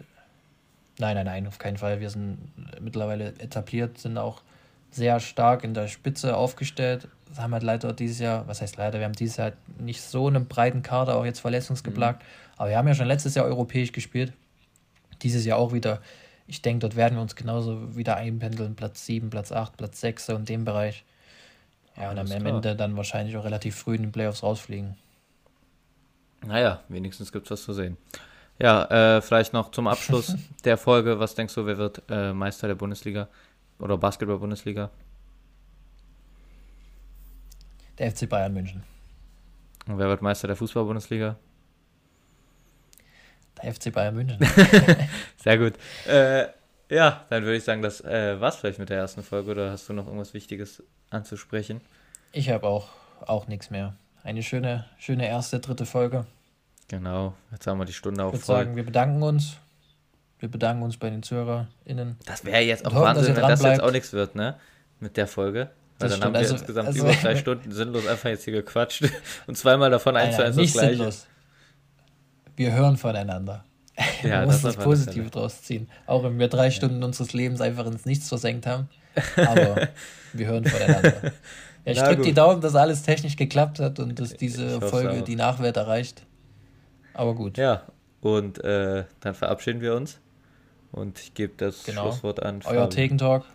Nein, nein, nein, auf keinen Fall. Wir sind mittlerweile etabliert, sind auch sehr stark in der Spitze aufgestellt. Das haben halt leider dieses Jahr, was heißt leider, wir haben dieses Jahr nicht so einen breiten Kader, auch jetzt verletzungsgeplagt. Mhm. Aber wir haben ja schon letztes Jahr europäisch gespielt. Dieses Jahr auch wieder. Ich denke, dort werden wir uns genauso wieder einpendeln. Platz 7, Platz 8, Platz 6 und dem Bereich. Ja, und am Ende dann wahrscheinlich auch relativ früh in den Playoffs rausfliegen. Naja, wenigstens gibt es was zu sehen. Ja, äh, vielleicht noch zum Abschluss der Folge. Was denkst du, wer wird äh, Meister der Bundesliga oder Basketball-Bundesliga? Der FC Bayern München. Und wer wird Meister der Fußball-Bundesliga? Der FC Bayern München. Sehr gut. Äh, ja, dann würde ich sagen, das äh, war's vielleicht mit der ersten Folge oder hast du noch irgendwas Wichtiges anzusprechen? Ich habe auch, auch nichts mehr. Eine schöne, schöne erste, dritte Folge. Genau, jetzt haben wir die Stunde auch ich voll. sagen, wir bedanken uns. Wir bedanken uns bei den ZuhörerInnen. Das wäre jetzt auch Wahnsinn, wenn das jetzt auch nichts wird, ne? Mit der Folge. Weil das dann stimmt. haben wir also, insgesamt also, über drei Stunden sinnlos einfach jetzt hier gequatscht und zweimal davon eins zu eins das gleiche. Sinnlos. Wir hören voneinander. Ja, Man muss das, das Positive draus ziehen. Auch wenn wir drei Stunden unseres Lebens einfach ins Nichts versenkt haben. Aber wir hören voneinander. Ja, ich drücke die Daumen, dass alles technisch geklappt hat und dass diese Folge die Nachwert erreicht. Aber gut. Ja, und äh, dann verabschieden wir uns. Und ich gebe das genau. Schlusswort an. Euer Thekentalk.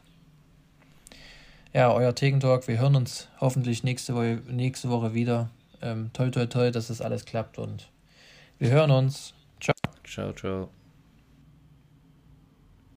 Ja, euer Thekentalk. Wir hören uns hoffentlich nächste Woche, nächste Woche wieder. Ähm, toi, toi, toi, dass das alles klappt und wir hören uns. Ciao. Ciao, ciao.